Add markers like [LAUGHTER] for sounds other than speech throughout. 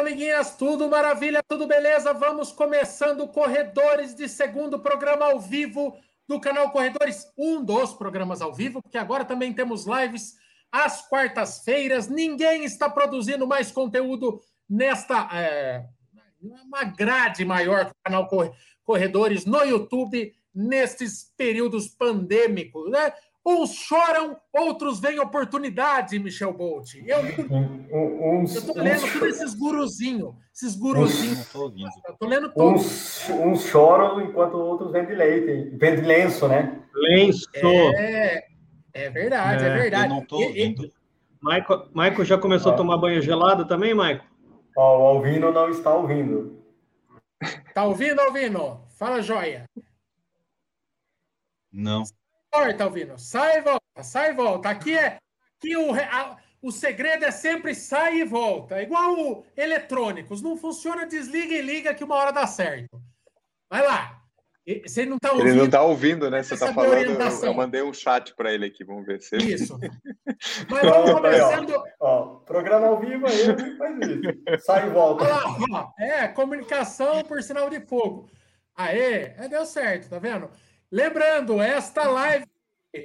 amiguinhas, tudo maravilha, tudo beleza? Vamos começando Corredores de segundo programa ao vivo do canal Corredores, um dos programas ao vivo, porque agora também temos lives às quartas-feiras. Ninguém está produzindo mais conteúdo nesta é, uma grade maior do canal Corredores no YouTube nestes períodos pandêmicos, né? Uns choram, outros veem oportunidade, Michel Bolt. Eu, tô lendo uns, todos esses guruzinhos. Esses guruzinhos. Tô lendo todos. Uns, uns, choram enquanto outros vendem leite. Vendem lenço, né? Lenço. É, é verdade, é, é verdade. Eu não tô ouvindo. Maico, Maico já começou ah. a tomar banho gelado também, Maico? Ó, o Alvino não está ouvindo. Tá ouvindo, Alvino? Fala, joia. Não. Corta, Alvino. Sai e volta, sai e volta. Aqui é. Aqui o, a, o segredo é sempre sai e volta. É igual o eletrônicos. Não funciona, desliga e liga que uma hora dá certo. Vai lá. Você não tá ouvindo. Ele não está ouvindo, né? Você está falando. Eu, eu, mandei um chat para ele aqui, vamos ver se. Isso. [LAUGHS] Mas vamos começando. Ó, ó, programa ao vivo aí, faz isso. Sai e volta. Olha lá, ó, é, comunicação por sinal de fogo. Aê, é, deu certo, tá vendo? Lembrando, esta live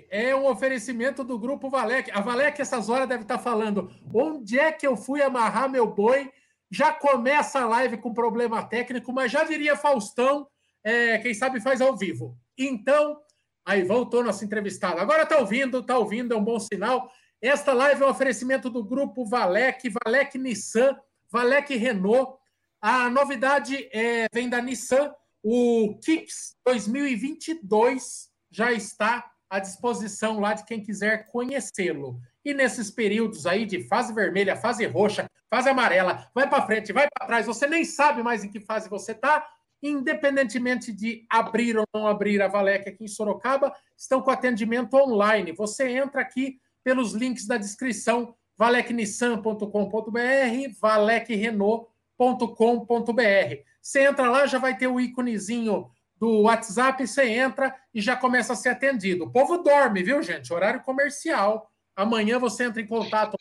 é um oferecimento do Grupo Valec. A Valec, essas horas, deve estar falando onde é que eu fui amarrar meu boi. Já começa a live com problema técnico, mas já viria Faustão, é, quem sabe faz ao vivo. Então, aí voltou nosso entrevistado. Agora está ouvindo, está ouvindo, é um bom sinal. Esta live é um oferecimento do Grupo Valec, Valec Nissan, Valec Renault. A novidade é, vem da Nissan o Kicks 2022 já está à disposição lá de quem quiser conhecê-lo. E nesses períodos aí de fase vermelha, fase roxa, fase amarela, vai para frente, vai para trás, você nem sabe mais em que fase você está, independentemente de abrir ou não abrir a Valec aqui em Sorocaba, estão com atendimento online. Você entra aqui pelos links da descrição, valecnissan.com.br, valecrenault.com.br. Você entra lá, já vai ter o íconezinho do WhatsApp, você entra e já começa a ser atendido. O povo dorme, viu, gente? Horário comercial. Amanhã você entra em contato,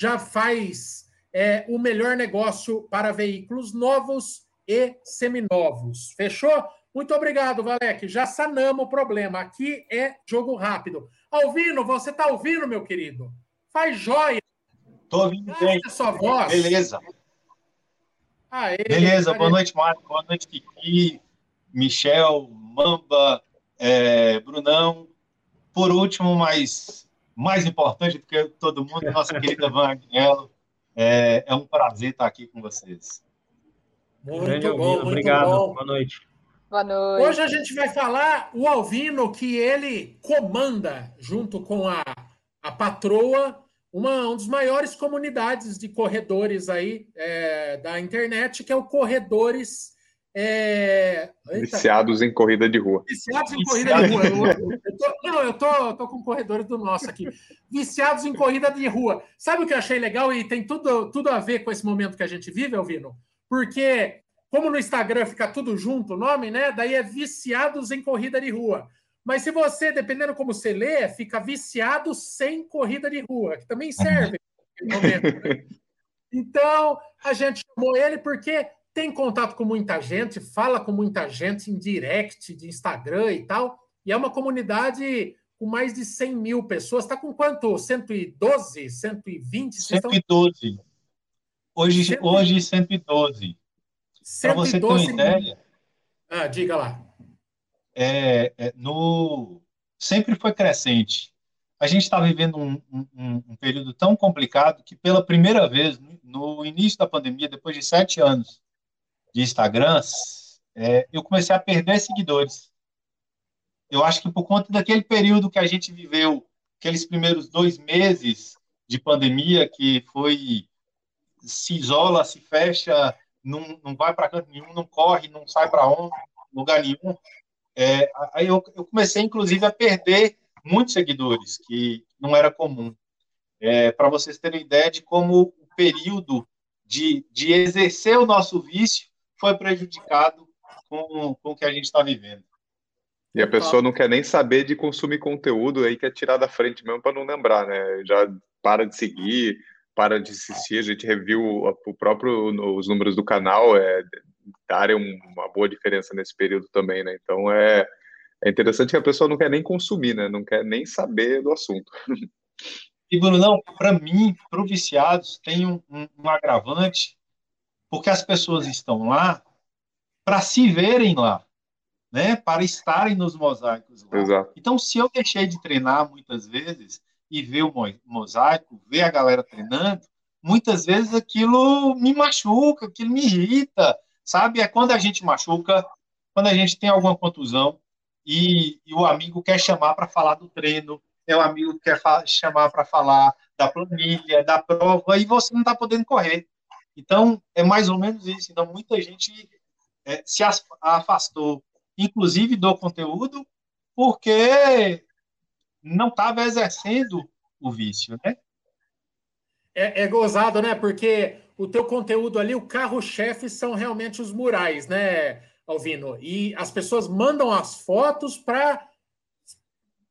já faz é, o melhor negócio para veículos novos e seminovos. Fechou? Muito obrigado, Valek. Já sanamos o problema. Aqui é jogo rápido. Alvino, você está ouvindo, meu querido? Faz joia. Estou ouvindo bem. Sua voz. Beleza. Aê, Beleza, boa noite, Marco. Boa noite, Kiki, Michel, Mamba, é, Brunão. Por último, mas mais importante do que todo mundo, nossa [LAUGHS] querida Van Agnello. É, é, um prazer estar aqui com vocês. Muito bom, muito Obrigado. Bom. Boa noite. Boa noite. Hoje a gente vai falar o Alvino que ele comanda junto com a, a patroa uma, uma das maiores comunidades de corredores aí é, da internet, que é o Corredores. É... Viciados em corrida de rua. Viciados em corrida de rua. Eu, eu tô, não, eu tô, tô com corredores do nosso aqui. Viciados em corrida de rua. Sabe o que eu achei legal e tem tudo, tudo a ver com esse momento que a gente vive, Alvino? Porque, como no Instagram fica tudo junto o nome, né? Daí é Viciados em Corrida de Rua. Mas se você, dependendo como você lê, fica viciado sem corrida de rua, que também serve. momento, né? Então, a gente chamou ele porque tem contato com muita gente, fala com muita gente em direct de Instagram e tal, e é uma comunidade com mais de 100 mil pessoas. Está com quanto? 112? 120? 112. Estão... Hoje, 100... hoje 112. 112 Para você ter uma ideia. Ah, diga lá é, é, no, sempre foi crescente. A gente está vivendo um, um, um, período tão complicado que, pela primeira vez, no início da pandemia, depois de sete anos de Instagram, é, eu comecei a perder seguidores. Eu acho que por conta daquele período que a gente viveu, aqueles primeiros dois meses de pandemia, que foi se isola, se fecha, não, não vai para canto nenhum, não corre, não sai para lugar nenhum. É, aí eu, eu, comecei, inclusive, a perder muitos seguidores, que não era comum. É, Para vocês terem ideia de como o período de, de exercer o nosso vício foi prejudicado com, com o que a gente está vivendo. E a pessoa não quer nem saber de consumir conteúdo, aí quer tirar da frente mesmo para não lembrar, né? Já para de seguir, para de assistir, a gente reviu o próprio os números do canal, é, darem uma boa diferença nesse período também, né? Então é, é interessante que a pessoa não quer nem consumir, né? Não quer nem saber do assunto. [LAUGHS] E Bruno, não, para mim, para os viciados, tem um, um, um agravante, porque as pessoas estão lá para se verem lá né, para estarem nos mosaicos lá. Exato. Então, se eu deixei de treinar muitas vezes e ver o mosaico, ver a galera treinando, muitas vezes aquilo me machuca, aquilo me irrita, sabe? É quando a gente machuca, quando a gente tem alguma contusão e, e o amigo quer chamar para falar do treino, é o amigo que quer chamar para falar da planilha, da prova, e você não está podendo correr. Então, é mais ou menos isso. Então, muita gente é, se afastou inclusive do conteúdo, porque não estava exercendo o vício, né? É, é, gozado, né? Porque o teu conteúdo ali, o carro-chefe são realmente os murais, né, Alvino? E as pessoas mandam as fotos para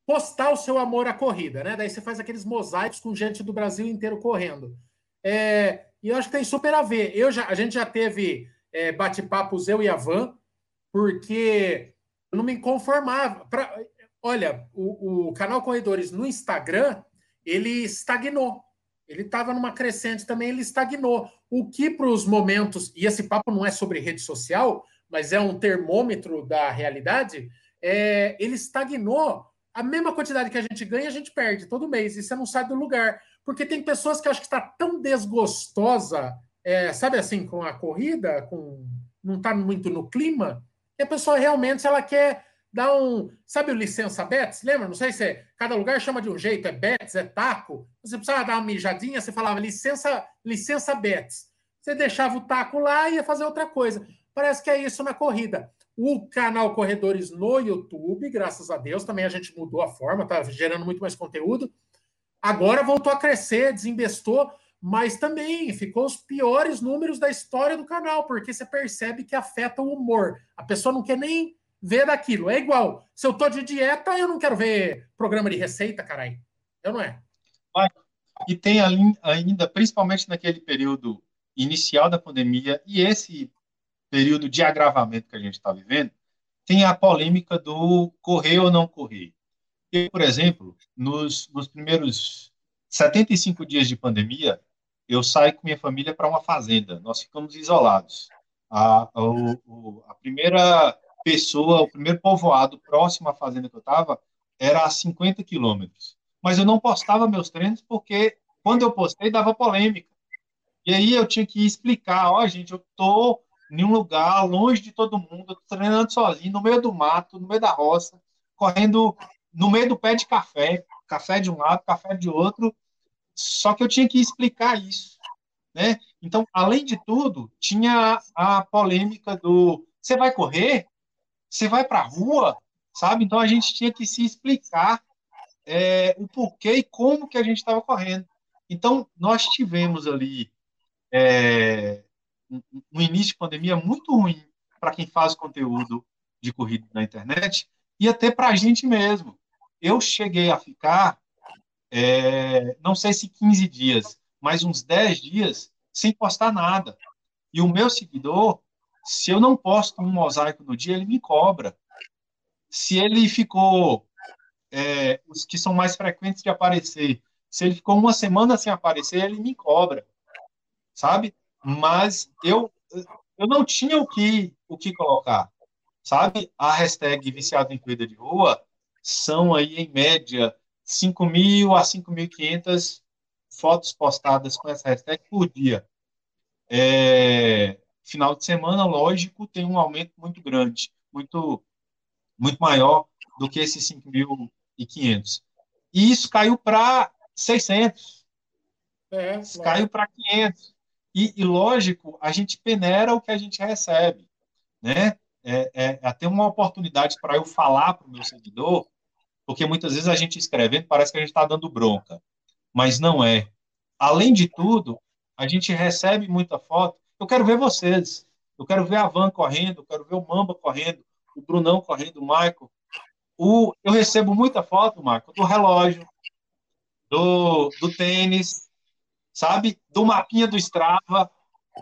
postar o seu amor à corrida, né? Daí você faz aqueles mosaicos com gente do Brasil inteiro correndo. É, e eu acho que tem super a ver. Eu já, a gente já teve é, bate-papos, eu e a Van, porque eu não me conformava. Pra, olha, o, o canal Corredores no Instagram, ele estagnou. Ele estava numa crescente também, ele estagnou. O que para os momentos, e esse papo não é sobre rede social, mas é um termômetro da realidade, é, ele estagnou. A mesma quantidade que a gente ganha, a gente perde todo mês, e você não sai do lugar. Porque tem pessoas que acham que está tão desgostosa, é, sabe assim, com a corrida, com não está muito no clima, e a pessoa realmente ela quer dar um. Sabe o licença Bets? Lembra? Não sei se é, cada lugar chama de um jeito, é Bets, é taco. Você precisava dar uma mijadinha, você falava licença, licença Bets. Você deixava o taco lá e ia fazer outra coisa. Parece que é isso na corrida. O canal Corredores no YouTube, graças a Deus, também a gente mudou a forma, está gerando muito mais conteúdo. Agora voltou a crescer, desinvestou mas também ficou os piores números da história do canal, porque você percebe que afeta o humor. A pessoa não quer nem ver daquilo. É igual, se eu tô de dieta, eu não quero ver programa de receita, caralho. Eu não é. E tem ainda, principalmente naquele período inicial da pandemia e esse período de agravamento que a gente está vivendo, tem a polêmica do correr ou não correr. Eu, por exemplo, nos, nos primeiros 75 dias de pandemia, eu saí com minha família para uma fazenda. Nós ficamos isolados. A, a, a, primeira pessoa, o primeiro povoado próximo à fazenda que eu estava era a 50 quilômetros. Mas eu não postava meus treinos porque quando eu postei dava polêmica. E aí eu tinha que explicar, ó, oh, gente, eu tô em um lugar longe de todo mundo, treinando sozinho, no meio do mato, no meio da roça, correndo no meio do pé de café, café de um lado, café de outro, só que eu tinha que explicar isso, né? Então, além de tudo, tinha a polêmica do você vai correr, você vai para a rua, sabe? Então a gente tinha que se explicar é, o porquê e como que a gente estava correndo. Então nós tivemos ali é, início de pandemia muito ruim para quem faz conteúdo de corrida na internet e até para a gente mesmo. Eu cheguei a ficar é, não sei se 15 dias, mas uns 10 dias sem postar nada. E o meu seguidor, se eu não posto um mosaico no dia, ele me cobra. Se ele ficou, é, os que são mais frequentes de aparecer, se ele ficou uma semana sem aparecer, ele me cobra, sabe? Mas eu, eu não tinha o que, o que colocar, sabe? A hashtag viciado em corrida de rua são aí, em média, 5.000 a 5.500 fotos postadas com essa hashtag por dia. É, final de semana, lógico, tem um aumento muito grande, muito, muito maior do que esses 5.500. E isso caiu para 600. É, caiu para 500. E, e, lógico, a gente peneira o que a gente recebe. Né? É, é, é até uma oportunidade para eu falar para o meu seguidor porque muitas vezes a gente escrevendo parece que a gente está dando bronca, mas não é. Além de tudo, a gente recebe muita foto. Eu quero ver vocês. Eu quero ver a Van correndo, eu quero ver o Mamba correndo, o Brunão correndo, o Michael. O, eu recebo muita foto, Marco, do relógio, do, do tênis, sabe? Do mapinha do Strava,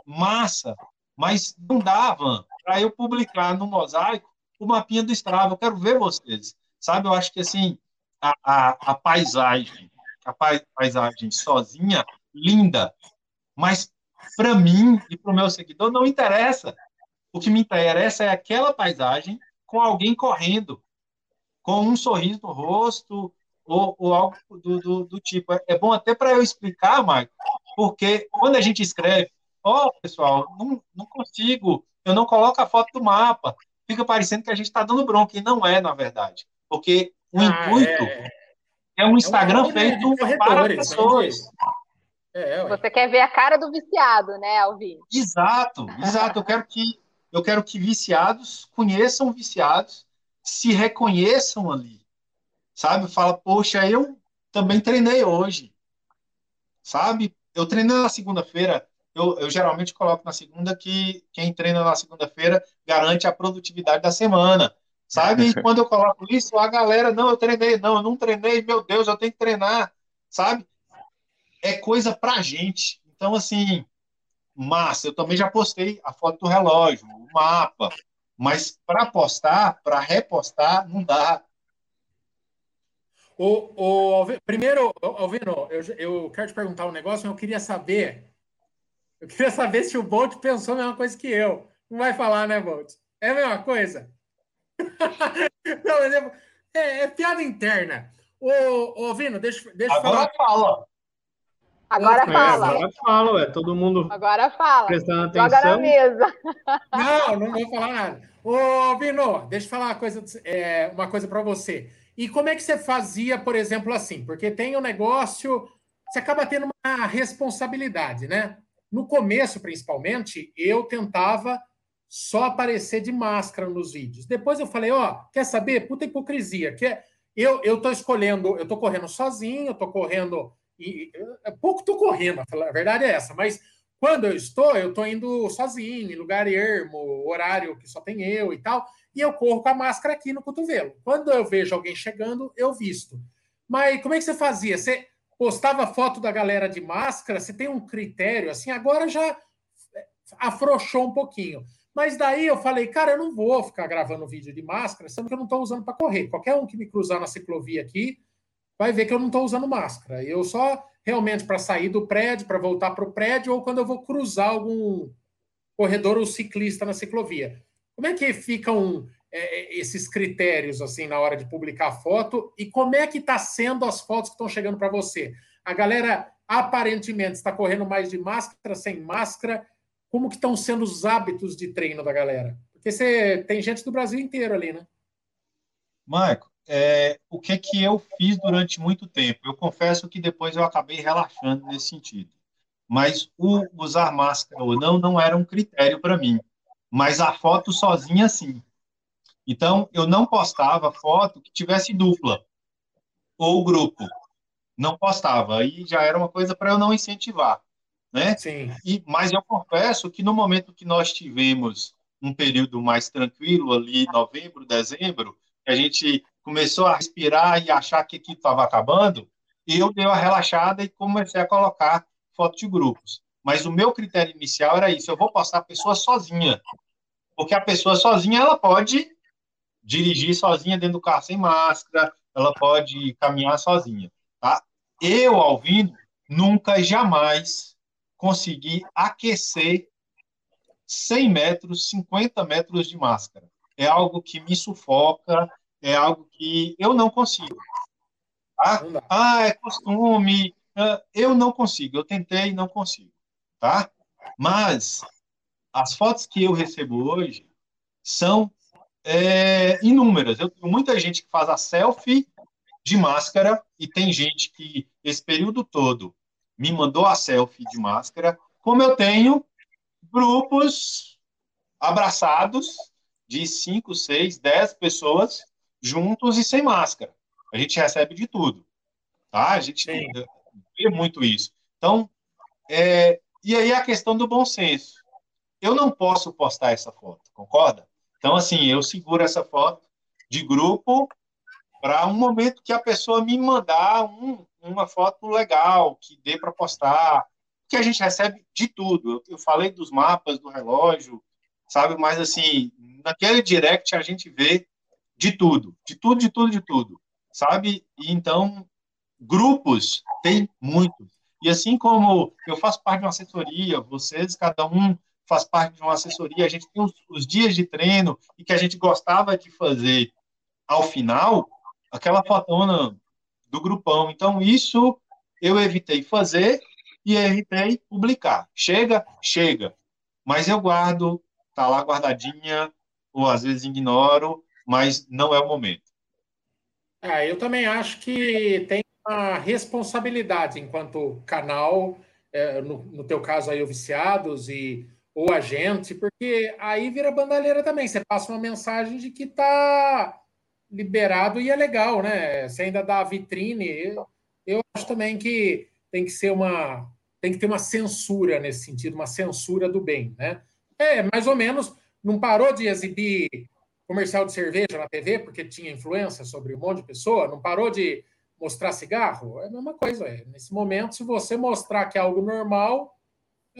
massa, mas não dava para eu publicar no mosaico o mapinha do Strava. Eu quero ver vocês, sabe? Eu acho que assim a, a, a paisagem, a paisagem sozinha, linda, mas para mim e para o meu seguidor não interessa. O que me interessa é aquela paisagem com alguém correndo, com um sorriso no rosto ou, ou algo do, do, do, tipo. É, é bom até para eu explicar, Marco, porque quando a gente escreve, ó, oh, pessoal, não, não consigo, eu não coloco a foto do mapa, fica parecendo que a gente está dando bronca, e não é, na verdade. Porque o ah, intuito é, é um Instagram é um feito para pessoas. É, Você quer ver a cara do viciado, né, Alvin? Exato, [LAUGHS] exato. Eu quero que eu quero que viciados conheçam viciados, se reconheçam ali, sabe? Fala, poxa, eu também treinei hoje, sabe? Eu treinei na segunda-feira. Eu, eu geralmente coloco na segunda que quem treina na segunda-feira garante a produtividade da semana, sabe? E [LAUGHS] quando eu coloco isso, a galera, não, eu treinei, não, eu não treinei, meu Deus, eu tenho que treinar, sabe? É coisa pra gente. Então, assim, massa, eu também já postei a foto do relógio, o mapa, mas para postar, para repostar, não dá. O, o, primeiro, Alvino, eu, eu quero te perguntar um negócio, eu queria saber. Eu queria saber se o Bolt pensou a mesma coisa que eu. Não vai falar, né, Bolt? É a mesma coisa? [LAUGHS] Não, é, é, é, piada interna. Ô, ô Vino, deixa, deixa Agora falar. fala. Agora fala. Agora fala, é todo mundo Agora fala. prestando atenção. Joga na mesa. Não, não vou falar nada. Ô, Vino, deixa eu falar uma coisa, é, uma coisa para você. E como é que você fazia, por exemplo, assim? Porque tem um negócio, você acaba tendo uma responsabilidade, né? No começo, principalmente, eu tentava só aparecer de máscara nos vídeos. Depois eu falei, ó, quer saber? Puta hipocrisia. Quer... Eu, eu tô escolhendo, eu tô correndo sozinho, eu tô correndo e, é pouco estou correndo, a verdade é essa, mas quando eu estou, eu estou indo sozinho, em lugar ermo, horário que só tem eu e tal, e eu corro com a máscara aqui no cotovelo. Quando eu vejo alguém chegando, eu visto. Mas como é que você fazia? Você postava foto da galera de máscara? Você tem um critério assim? Agora já afrouxou um pouquinho. Mas daí eu falei, cara, eu não vou ficar gravando vídeo de máscara, sendo que eu não estou usando para correr. Qualquer um que me cruzar na ciclovia aqui, vai ver que eu não estou usando máscara. Eu só realmente para sair do prédio, para voltar para o prédio, ou quando eu vou cruzar algum corredor ou ciclista na ciclovia. Como é que ficam é, esses critérios assim na hora de publicar foto e como é que está sendo as fotos que estão chegando para você? A galera aparentemente está correndo mais de máscara, sem máscara. Como que estão sendo os hábitos de treino da galera? Porque você tem gente do Brasil inteiro ali, né? Marco, é, o que que eu fiz durante muito tempo. Eu confesso que depois eu acabei relaxando nesse sentido. Mas o usar máscara ou não não era um critério para mim. Mas a foto sozinha, sim. Então, eu não postava foto que tivesse dupla ou grupo. Não postava. Aí já era uma coisa para eu não incentivar. Né? Sim. E, mas eu confesso que no momento que nós tivemos um período mais tranquilo, ali novembro, dezembro, a gente começou a respirar e achar que aquilo estava acabando, eu dei uma relaxada e comecei a colocar foto de grupos. Mas o meu critério inicial era isso: eu vou postar a pessoa sozinha. Porque a pessoa sozinha, ela pode dirigir sozinha dentro do carro sem máscara, ela pode caminhar sozinha. Tá? Eu, Alvino, nunca, jamais consegui aquecer 100 metros, 50 metros de máscara. É algo que me sufoca, é algo que eu não consigo. Tá? Ah, é costume. Ah, eu não consigo. Eu tentei e não consigo. Tá? Mas as fotos que eu recebo hoje são é, inúmeras. Eu tenho muita gente que faz a selfie de máscara e tem gente que esse período todo me mandou a selfie de máscara, como eu tenho grupos abraçados de 5, 6, 10 pessoas juntos e sem máscara. A gente recebe de tudo, tá? A gente Sim. vê muito isso. Então, é, e aí a questão do bom senso. Eu não posso postar essa foto, concorda? Então, assim, eu seguro essa foto de grupo para um momento que a pessoa me mandar um, uma foto legal, que dê para postar, que a gente recebe de tudo. Eu, eu falei dos mapas, do relógio, sabe? Mas, assim, naquele direct a gente vê de tudo, de tudo, de tudo, de tudo, sabe? E então, grupos tem muito. E assim como eu faço parte de uma assessoria, vocês, cada um faz parte de uma assessoria, a gente tem os, os dias de treino e que a gente gostava de fazer ao final, aquela fotona do grupão. Então, isso eu evitei fazer e evitei publicar. Chega, chega. Mas eu guardo, tá lá guardadinha, ou às vezes ignoro, mas não é o momento. É, eu também acho que tem uma responsabilidade enquanto canal, é, no, no teu caso aí, o Viciados e o agente, porque aí vira bandalheira também. Você passa uma mensagem de que tá liberado e é legal, né? Você ainda dá a vitrine. Eu, eu acho também que tem que ser uma. Tem que ter uma censura nesse sentido, uma censura do bem, né? É, mais ou menos, não parou de exibir comercial de cerveja na TV porque tinha influência sobre um monte de pessoa, não parou de mostrar cigarro, é a mesma coisa. É. Nesse momento, se você mostrar que é algo normal,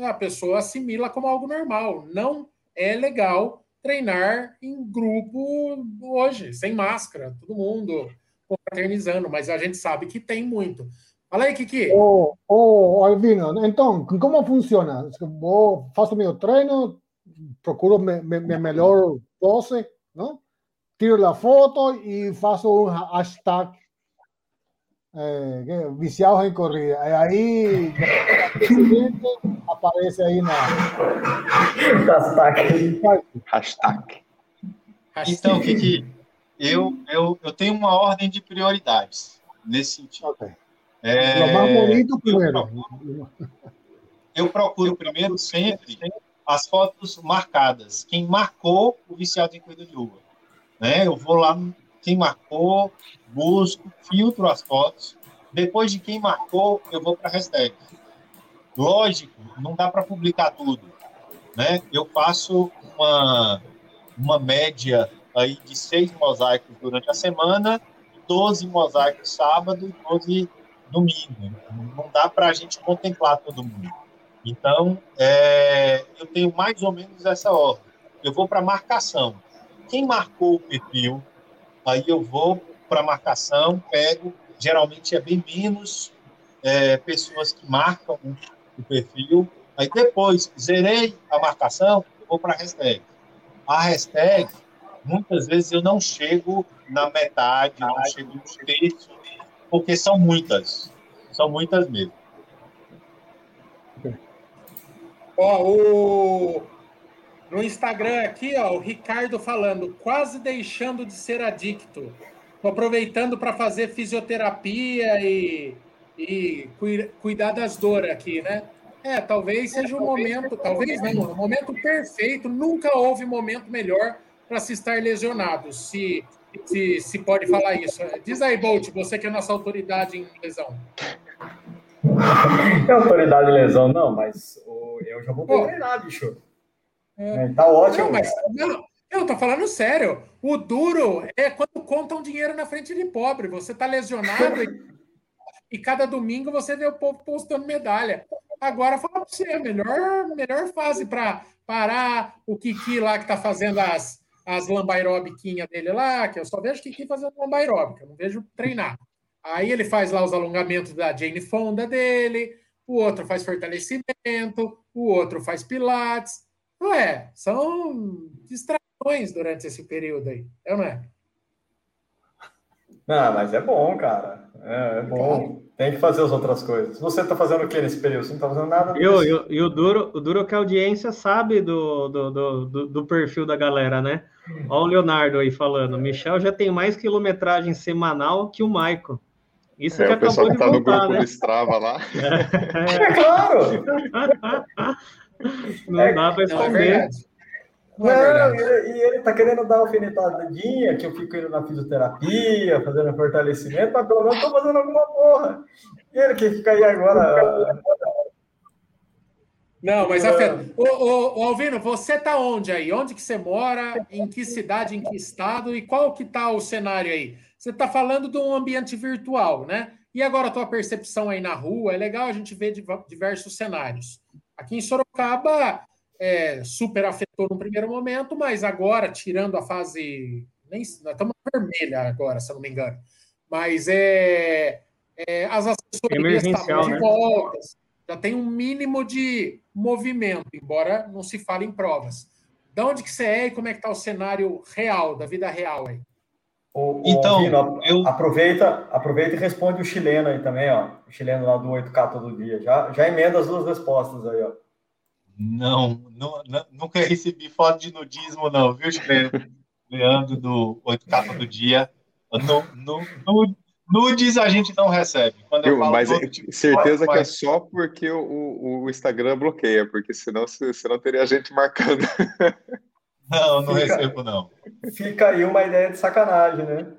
a pessoa assimila como algo normal. Não é legal treinar em grupo hoje, sem máscara, todo mundo confraternizando, mas a gente sabe que tem muito. Fala aí, Kiki. Ô, oh, oh, Alvino, então, como funciona? Vou, faço meu treino, procuro minha melhor pose, não? tiro a foto e faço um hashtag é, viciados em corrida. Aí aparece aí na. Hashtag. Hashtag. Então, Kiki, eu, eu, eu tenho uma ordem de prioridades nesse sentido. Okay. É, o mais bonito primeiro. Eu procuro, eu procuro primeiro sempre as fotos marcadas. Quem marcou o viciado em corrida de uva. Né? Eu vou lá, quem marcou, busco, filtro as fotos. Depois de quem marcou, eu vou para a hashtag. Lógico, não dá para publicar tudo. Né? Eu faço uma, uma média aí de seis mosaicos durante a semana, 12 mosaicos sábado e 12 domingo. Não dá para a gente contemplar todo mundo. Então, é, eu tenho mais ou menos essa ordem. Eu vou para marcação. Quem marcou o perfil, aí eu vou para marcação, pego. Geralmente é bem menos é, pessoas que marcam o perfil. Aí depois, zerei a marcação, eu vou para a hashtag. A hashtag, muitas vezes eu não chego na metade, não chego no terço, porque são muitas. São muitas mesmo. Ó, o... No Instagram aqui, ó, o Ricardo falando, quase deixando de ser adicto. Tô aproveitando para fazer fisioterapia e, e cuidar das dores aqui, né? É, talvez seja o um momento, talvez não, o um momento perfeito. Nunca houve momento melhor para se estar lesionado, se, se, se pode falar isso. Diz aí, Bolt, você que é nossa autoridade em lesão. É autoridade em lesão, não, mas eu já vou treinar, bicho. É. é. Tá ótimo. Não, mas, não, eu tô falando sério. O duro é quando contam dinheiro na frente de pobre. Você tá lesionado e, e, cada domingo você vê o povo postando medalha. Agora, fala para você, a melhor, melhor fase para parar o Kiki lá que tá fazendo as, as lambairobiquinhas dele lá, que eu só vejo Kiki fazendo lambairóbica, eu não vejo treinar. Aí ele faz lá os alongamentos da Jane Fonda dele, o outro faz fortalecimento, o outro faz pilates. Ué, são distrações durante esse período aí, é ou não é? Não, mas é bom, cara. É, é bom. Tem que fazer as outras coisas. Você está fazendo o que nesse período? Você não está fazendo nada? Eu, eu, e o duro, o duro é que a audiência sabe do, do, do, do perfil da galera, né? Olha o Leonardo aí falando. Michel já tem mais quilometragem semanal que o Maico. Isso é, que o pessoal que tá voltar, no grupo né? do Strava lá. É, é claro! Não é, dá para esconder. É não, não e, e ele tá querendo dar alfinetadinha, que eu fico indo na fisioterapia, fazendo fortalecimento, mas pelo menos tô fazendo alguma porra. E ele que fica aí agora. Não, mas afeta. Ô, ô, ô, Alvino, você tá onde aí? Onde que você mora? Em que cidade, em que estado? E qual que tá o cenário aí? Você está falando de um ambiente virtual, né? E agora a tua percepção aí na rua, é legal a gente ver diversos cenários. Aqui em Sorocaba, é, super afetou no primeiro momento, mas agora, tirando a fase. Nem, nós estamos vermelha agora, se eu não me engano. Mas é, é as assessorias estavam de né? volta, já tem um mínimo de movimento, embora não se fale em provas. De onde que você é e como é que está o cenário real, da vida real aí? O, então, Vino, eu... aproveita, aproveita e responde o chileno aí também, ó. O chileno lá do 8K todo dia. Já, já emenda as duas respostas aí, ó. Não, não, nunca recebi foto de nudismo, não, viu, chileno? [LAUGHS] Leandro do 8K todo dia. No, no, nudes a gente não recebe. Quando eu falo Mas é, tipo, certeza que é só porque o, o, Instagram bloqueia, porque senão você não teria gente marcando. [LAUGHS] Não, não fica, recebo, não. Fica aí uma ideia de sacanagem, né?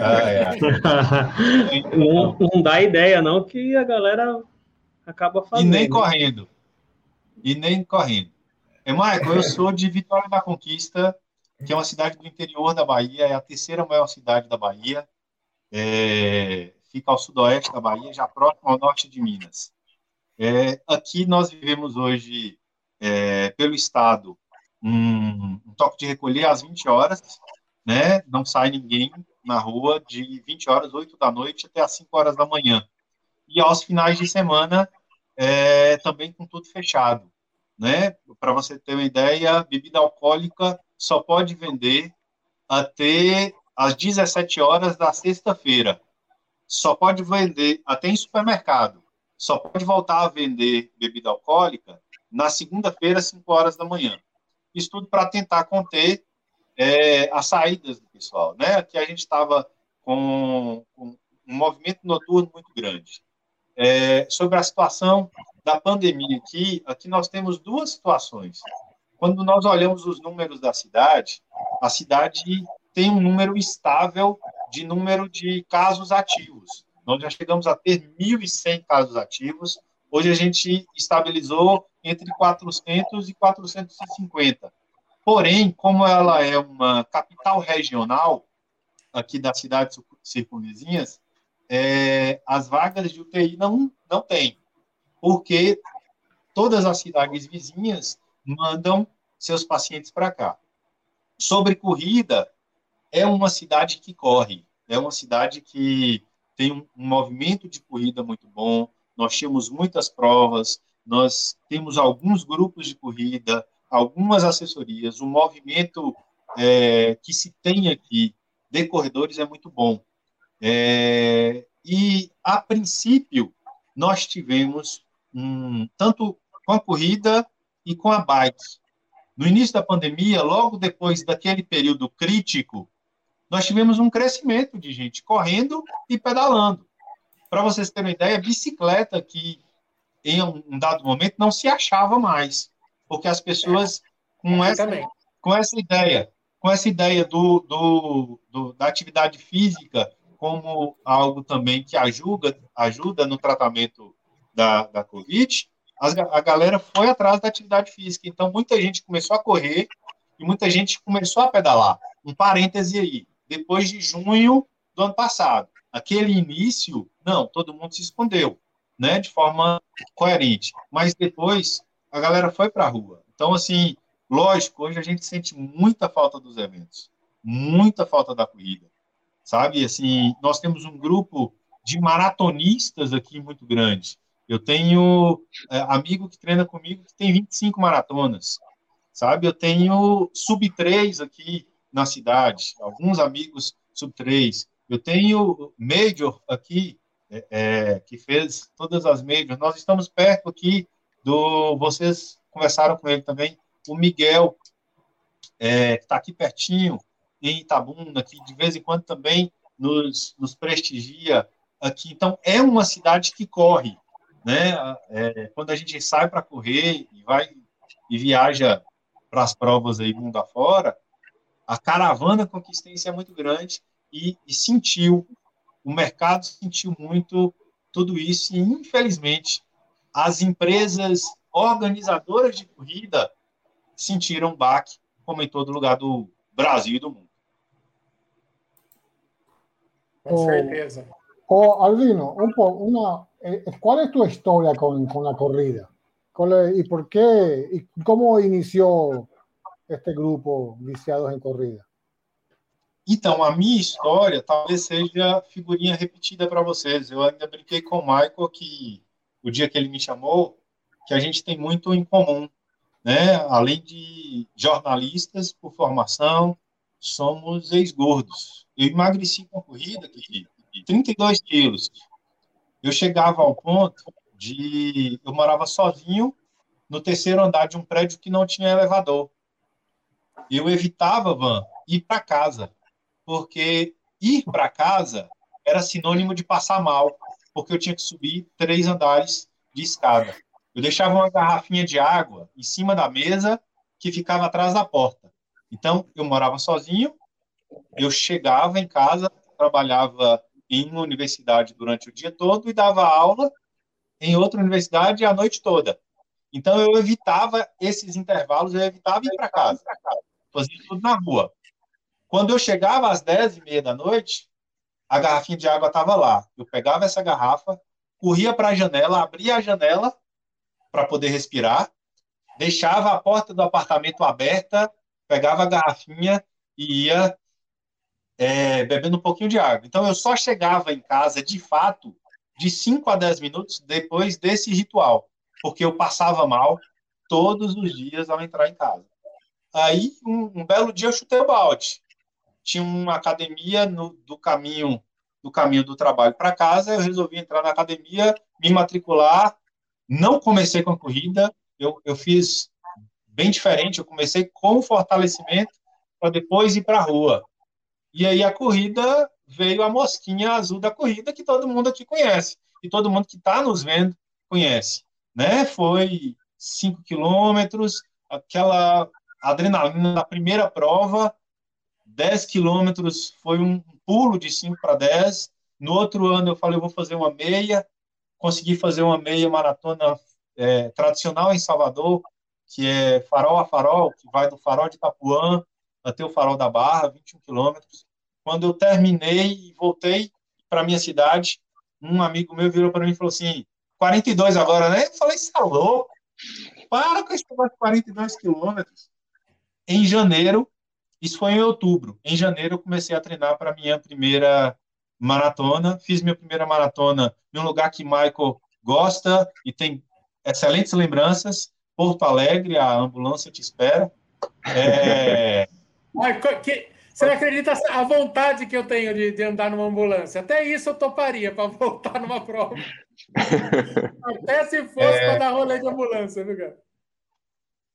Ah, [LAUGHS] é. não, não dá ideia, não, que a galera acaba fazendo. E nem correndo. E nem correndo. É, Michael, eu sou de Vitória da Conquista, que é uma cidade do interior da Bahia, é a terceira maior cidade da Bahia. É, fica ao sudoeste da Bahia, já próximo ao norte de Minas. É, aqui nós vivemos hoje, é, pelo estado, um, um, toque de recolher às 20 horas, né? Não sai ninguém na rua de 20 horas, 8 da noite até às 5 horas da manhã. E aos finais de semana, é, também com tudo fechado, né? Para você ter uma ideia, bebida alcoólica só pode vender até às 17 horas da sexta-feira. Só pode vender até em supermercado. Só pode voltar a vender bebida alcoólica na segunda-feira, às 5 horas da manhã. Isso tudo para tentar conter é, as saídas do pessoal, né? Aqui a gente estava com, com, um movimento noturno muito grande. É, sobre a situação da pandemia aqui, aqui nós temos duas situações. Quando nós olhamos os números da cidade, a cidade tem um número estável de número de casos ativos. Nós já chegamos a ter 1.100 casos ativos. Hoje a gente estabilizou entre 400 e 450. Porém, como ela é uma capital regional aqui das cidades circunvizinhas, é, as vagas de UTI não, não tem, porque todas as cidades vizinhas mandam seus pacientes para cá. Sobre corrida, é uma cidade que corre, é uma cidade que tem um, um movimento de corrida muito bom, nós tínhamos muitas provas, nós temos alguns grupos de corrida, algumas assessorias, o movimento é, que se tem aqui de corredores é muito bom. É, e, a princípio, nós tivemos, um, tanto com a corrida e com a bike. No início da pandemia, logo depois daquele período crítico, nós tivemos um crescimento de gente correndo e pedalando. Para vocês terem uma ideia, bicicleta que em um dado momento não se achava mais, porque as pessoas com essa, com essa ideia, com essa ideia do, do, do, da atividade física como algo também que ajuda, ajuda no tratamento da, da Covid, a galera foi atrás da atividade física. Então, muita gente começou a correr e muita gente começou a pedalar. Um parêntese aí. Depois de junho do ano passado, aquele início, não, todo mundo se escondeu né, de forma coerente. Mas depois a galera foi para a rua. Então, assim, lógico, hoje a gente sente muita falta dos eventos, muita falta da corrida, sabe? Assim, nós temos um grupo de maratonistas aqui muito grande. Eu tenho é, amigo que treina comigo que tem 25 maratonas, sabe? Eu tenho sub 3 aqui na cidade, alguns amigos sub 3. Eu tenho major aqui é, é, que fez todas as majors. Nós estamos perto aqui do. Vocês conversaram com ele também, o Miguel, é, que está aqui pertinho, em Itabuna, que de vez em quando também nos, nos prestigia aqui. Então, é uma cidade que corre. Né? É, quando a gente sai para correr e vai e viaja para as provas aí mundo afora, a caravana conquistense é muito grande e, e sentiu o mercado sentiu muito tudo isso e, infelizmente, as empresas organizadoras de corrida sentiram baque, como em todo lugar do Brasil e do mundo. Com certeza. Oh, Albino, un po una, eh, ¿cuál es tu historia con, con la corrida? ¿Y por qué? ¿Y cómo inició este grupo Viciados em Corrida? Então, a minha história talvez seja figurinha repetida para vocês. Eu ainda brinquei com o Michael que o dia que ele me chamou, que a gente tem muito em comum, né? Além de jornalistas por formação, somos ex-gordos. Eu emagreci com corrida, que 32 quilos. Eu chegava ao ponto de eu morava sozinho no terceiro andar de um prédio que não tinha elevador. Eu evitava, Van, ir para casa, porque ir para casa era sinônimo de passar mal, porque eu tinha que subir três andares de escada. Eu deixava uma garrafinha de água em cima da mesa que ficava atrás da porta. Então, eu morava sozinho, eu chegava em casa, trabalhava em uma universidade durante o dia todo e dava aula em outra universidade a noite toda. Então, eu evitava esses intervalos, eu evitava ir para casa, fazia tudo na rua. Quando eu chegava às 10 e meia da noite, a garrafinha de água estava lá. Eu pegava essa garrafa, corria para a janela, abria a janela para poder respirar, deixava a porta do apartamento aberta, pegava a garrafinha e ia é, bebendo um pouquinho de água. Então, eu só chegava em casa, de fato, de 5 a 10 minutos depois desse ritual, porque eu passava mal todos os dias ao entrar em casa. Aí, um, um belo dia, eu chutei o balde tinha uma academia no, do caminho do caminho do trabalho para casa, eu resolvi entrar na academia, me matricular, não comecei com a corrida, eu, eu fiz bem diferente, eu comecei com fortalecimento para depois ir para a rua. E aí a corrida veio a mosquinha azul da corrida que todo mundo aqui conhece, e todo mundo que está nos vendo conhece, né? Foi cinco quilômetros, aquela adrenalina da primeira prova, 10 quilômetros foi um pulo de 5 para 10. No outro ano eu falei, eu vou fazer uma meia. Consegui fazer uma meia maratona é, tradicional em Salvador, que é farol a farol, que vai do farol de Itapuã até o farol da Barra, 21 quilômetros. Quando eu terminei e voltei para minha cidade, um amigo meu virou para mim e falou assim, 42 agora, né? Eu falei, você é louco? Para com esse negócio de 42 quilômetros. Em janeiro, isso foi em outubro. Em janeiro, eu comecei a treinar para minha primeira maratona. Fiz minha primeira maratona em um lugar que Michael gosta e tem excelentes lembranças. Porto Alegre, a ambulância te espera. É... [LAUGHS] que, você não acredita a vontade que eu tenho de, de andar numa ambulância? Até isso eu toparia para voltar numa prova. [LAUGHS] Até se fosse é... para dar rolê de ambulância, viu, cara?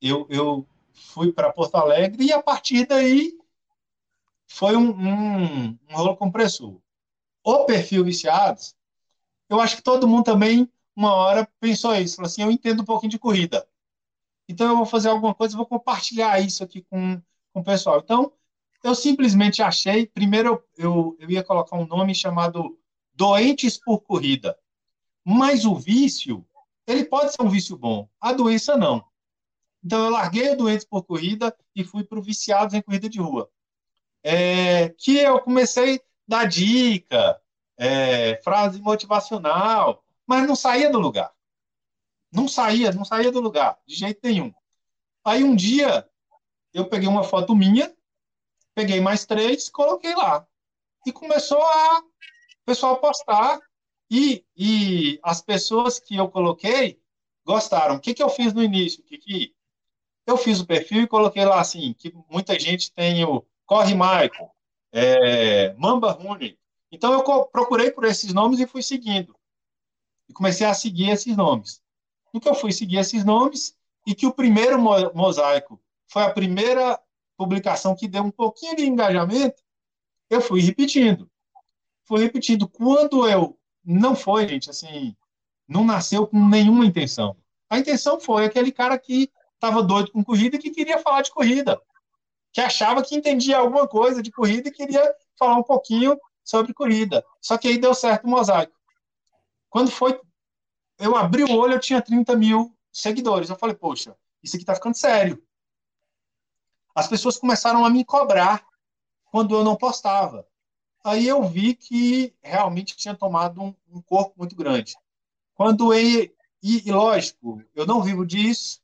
Eu, eu fui para Porto Alegre e a partir daí foi um, um, um rolo compressor. O perfil viciados, eu acho que todo mundo também, uma hora, pensou isso. Falou assim: eu entendo um pouquinho de corrida. Então eu vou fazer alguma coisa, vou compartilhar isso aqui com, com o pessoal. Então, eu simplesmente achei. Primeiro, eu, eu, eu ia colocar um nome chamado Doentes por Corrida. Mas o vício, ele pode ser um vício bom, a doença não. Então, eu larguei o Doentes por Corrida e fui para o Viciados em Corrida de Rua. É, que eu comecei a dar dica, é, frase motivacional, mas não saía do lugar. Não saía, não saía do lugar, de jeito nenhum. Aí um dia, eu peguei uma foto minha, peguei mais três, coloquei lá. E começou a o pessoal postar. E, e as pessoas que eu coloquei gostaram. O que, que eu fiz no início, Kiki? Eu fiz o perfil e coloquei lá assim, que muita gente tem o Corre Michael, é, Mamba Rooney. Então eu procurei por esses nomes e fui seguindo. E comecei a seguir esses nomes. No que eu fui seguir esses nomes, e que o primeiro mosaico foi a primeira publicação que deu um pouquinho de engajamento, eu fui repetindo. Fui repetindo. Quando eu. Não foi, gente, assim. Não nasceu com nenhuma intenção. A intenção foi aquele cara que estava doido com corrida e que queria falar de corrida, que achava que entendia alguma coisa de corrida e queria falar um pouquinho sobre corrida. Só que aí deu certo o mosaico. Quando foi, eu abri o olho, eu tinha 30 mil seguidores. Eu falei, poxa, isso aqui está ficando sério. As pessoas começaram a me cobrar quando eu não postava. Aí eu vi que realmente tinha tomado um, um corpo muito grande. Quando eu, e, e, lógico, eu não vivo disso,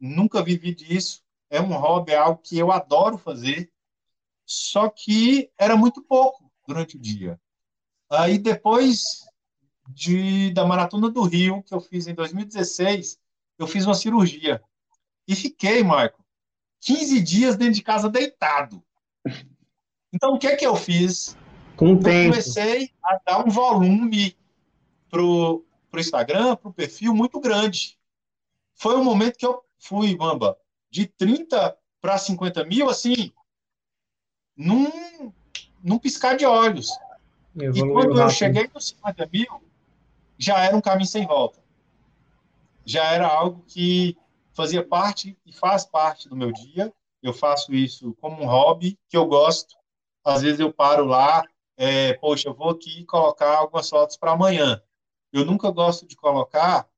nunca vivi disso. É um hobby, é algo que eu adoro fazer. Só que era muito pouco durante o dia. Aí depois de, da Maratona do Rio, que eu fiz em 2016, eu fiz uma cirurgia. E fiquei, Marco, 15 dias dentro de casa deitado. Então, o que é que eu fiz? Com o tempo. comecei a dar um volume pro, pro Instagram, pro perfil muito grande. Foi um momento que eu fui, Mamba, de 30 para 50 mil, assim, num, num piscar de olhos. E quando rápido. eu cheguei nos 50 mil, já era um caminho sem volta. Já era algo que fazia parte e faz parte do meu dia. Eu faço isso como um hobby que eu gosto. Às vezes eu paro lá, é, poxa, eu vou aqui colocar algumas fotos para amanhã. Eu nunca gosto de colocar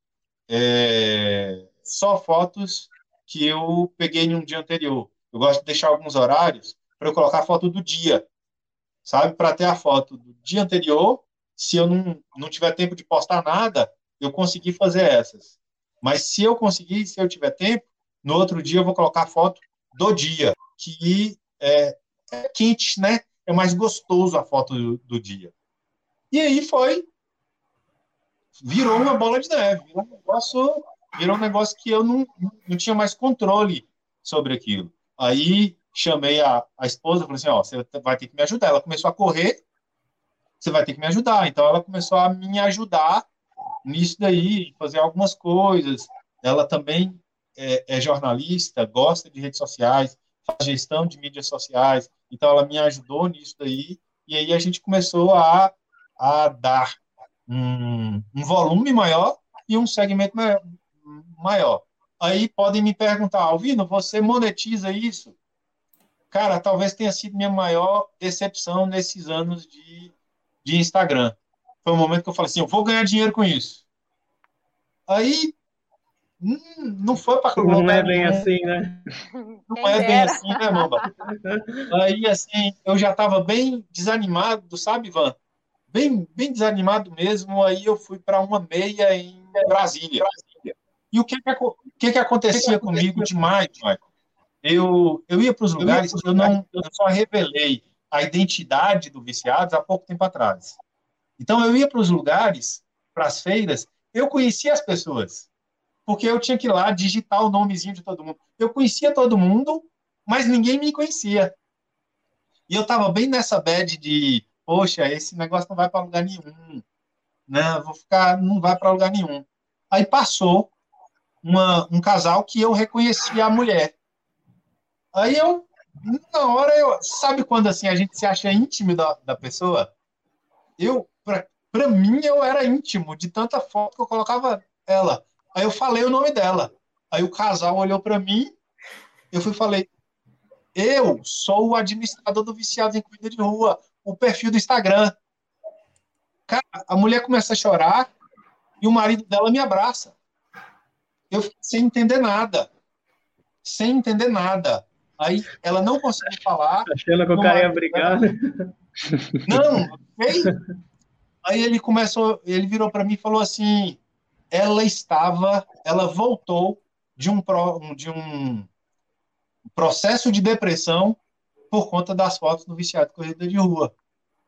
é, só fotos que eu peguei em um dia anterior. Eu gosto de deixar alguns horários para eu colocar a foto do dia, sabe? Para ter a foto do dia anterior se eu não, não tiver tempo de postar nada, eu consegui fazer essas. Mas se eu conseguir, se eu tiver tempo, no outro dia eu vou colocar foto do dia, que é, é quente, né? É mais gostoso a foto do, do, dia. E aí foi, virou uma bola de neve, virou um negócio, virou um negócio que eu não, não tinha mais controle sobre aquilo. Aí chamei a, a esposa, falei assim, ó, você vai ter que me ajudar. Ela começou a correr você vai ter que me ajudar. Então ela começou a me ajudar nisso daí, fazer algumas coisas. Ela também é, é, jornalista, gosta de redes sociais, faz gestão de mídias sociais. Então ela me ajudou nisso daí. E aí a gente começou a, a dar um, um volume maior e um segmento maior. Aí podem me perguntar, Alvino, você monetiza isso? Cara, talvez tenha sido minha maior decepção nesses anos de de Instagram. Foi um momento que eu falei assim, eu vou ganhar dinheiro com isso. Aí hum, não foi para Não é bem assim, né? Não é bem assim, né, Mamba? Aí, assim, eu já estava bem desanimado, sabe, Ivan? Bem, bem desanimado mesmo. Aí eu fui para uma meia em Brasília. E o que que, que, que acontecia comigo demais, Michael? Eu, eu ia para os lugares que eu não eu só revelei a identidade do Viciados há pouco tempo atrás. Então, eu ia para os lugares, para as feiras, eu conhecia as pessoas, porque eu tinha que ir lá digitar o nomezinho de todo mundo. Eu conhecia todo mundo, mas ninguém me conhecia. E eu estava bem nessa bad de, poxa, esse negócio não vai para lugar nenhum, né? Vou ficar, não vai para lugar nenhum. Aí passou uma, um casal que eu reconhecia a mulher. Aí eu na hora eu. Sabe quando assim a gente se acha íntimo da, da pessoa? Eu, pra, pra mim, eu era íntimo de tanta foto que eu colocava ela. Aí eu falei o nome dela. Aí o casal olhou para mim, eu fui falei: Eu sou o administrador do Viciado em Comida de Rua, o perfil do Instagram. Cara, a mulher começa a chorar e o marido dela me abraça. Eu fiquei sem entender nada. Sem entender nada. Aí ela não conseguiu falar. Achando que o cara ia brigar. [LAUGHS] Não, fez. Aí ele começou, ele virou para mim e falou assim: ela estava, ela voltou de um, de um processo de depressão por conta das fotos do viciado de corrida de rua.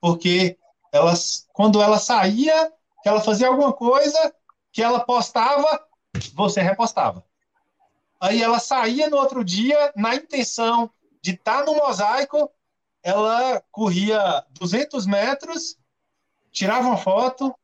Porque elas, quando ela saía, que ela fazia alguma coisa, que ela postava, você repostava. Aí ela saía no outro dia na intenção de estar tá no mosaico, ela corria 200 metros, tirava uma foto,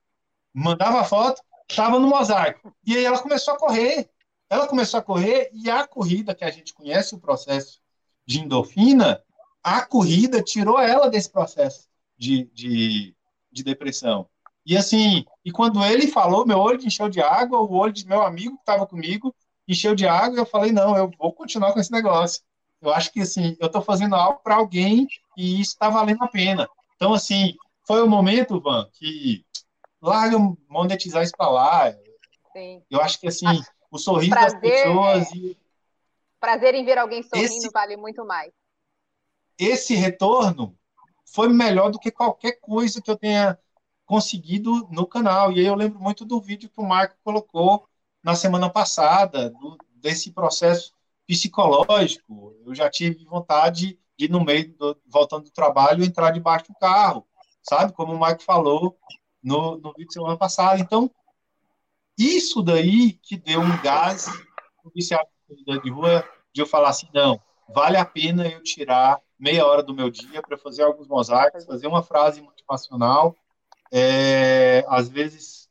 mandava a foto, estava no mosaico. E aí ela começou a correr. Ela começou a correr e a corrida, que a gente conhece o processo de endorfina, a corrida tirou ela desse processo de, de, de depressão. E assim, e quando ele falou, meu olho encheu de água, o olho de meu amigo que estava comigo encheu de água e eu falei, não, eu vou continuar com esse negócio. Eu acho que, assim, eu estou fazendo algo para alguém e isso está valendo a pena. Então, assim, foi o momento, Van, que larga monetizar isso para lá. Sim. Eu acho que, assim, o sorriso prazer, das pessoas... E... Prazer em ver alguém sorrindo esse, vale muito mais. Esse retorno foi melhor do que qualquer coisa que eu tenha conseguido no canal. E aí eu lembro muito do vídeo que o Marco colocou na semana passada, do, desse processo psicológico. Eu já tive vontade de, no meio, do, voltando do trabalho, entrar debaixo do carro, sabe? Como o Marco falou no, no vídeo semana passada. Então, isso daí que deu um gás no viciado de rua, de eu falar assim, não, vale a pena eu tirar meia hora do meu dia para fazer alguns mosaicos, fazer uma frase motivacional, é, às vezes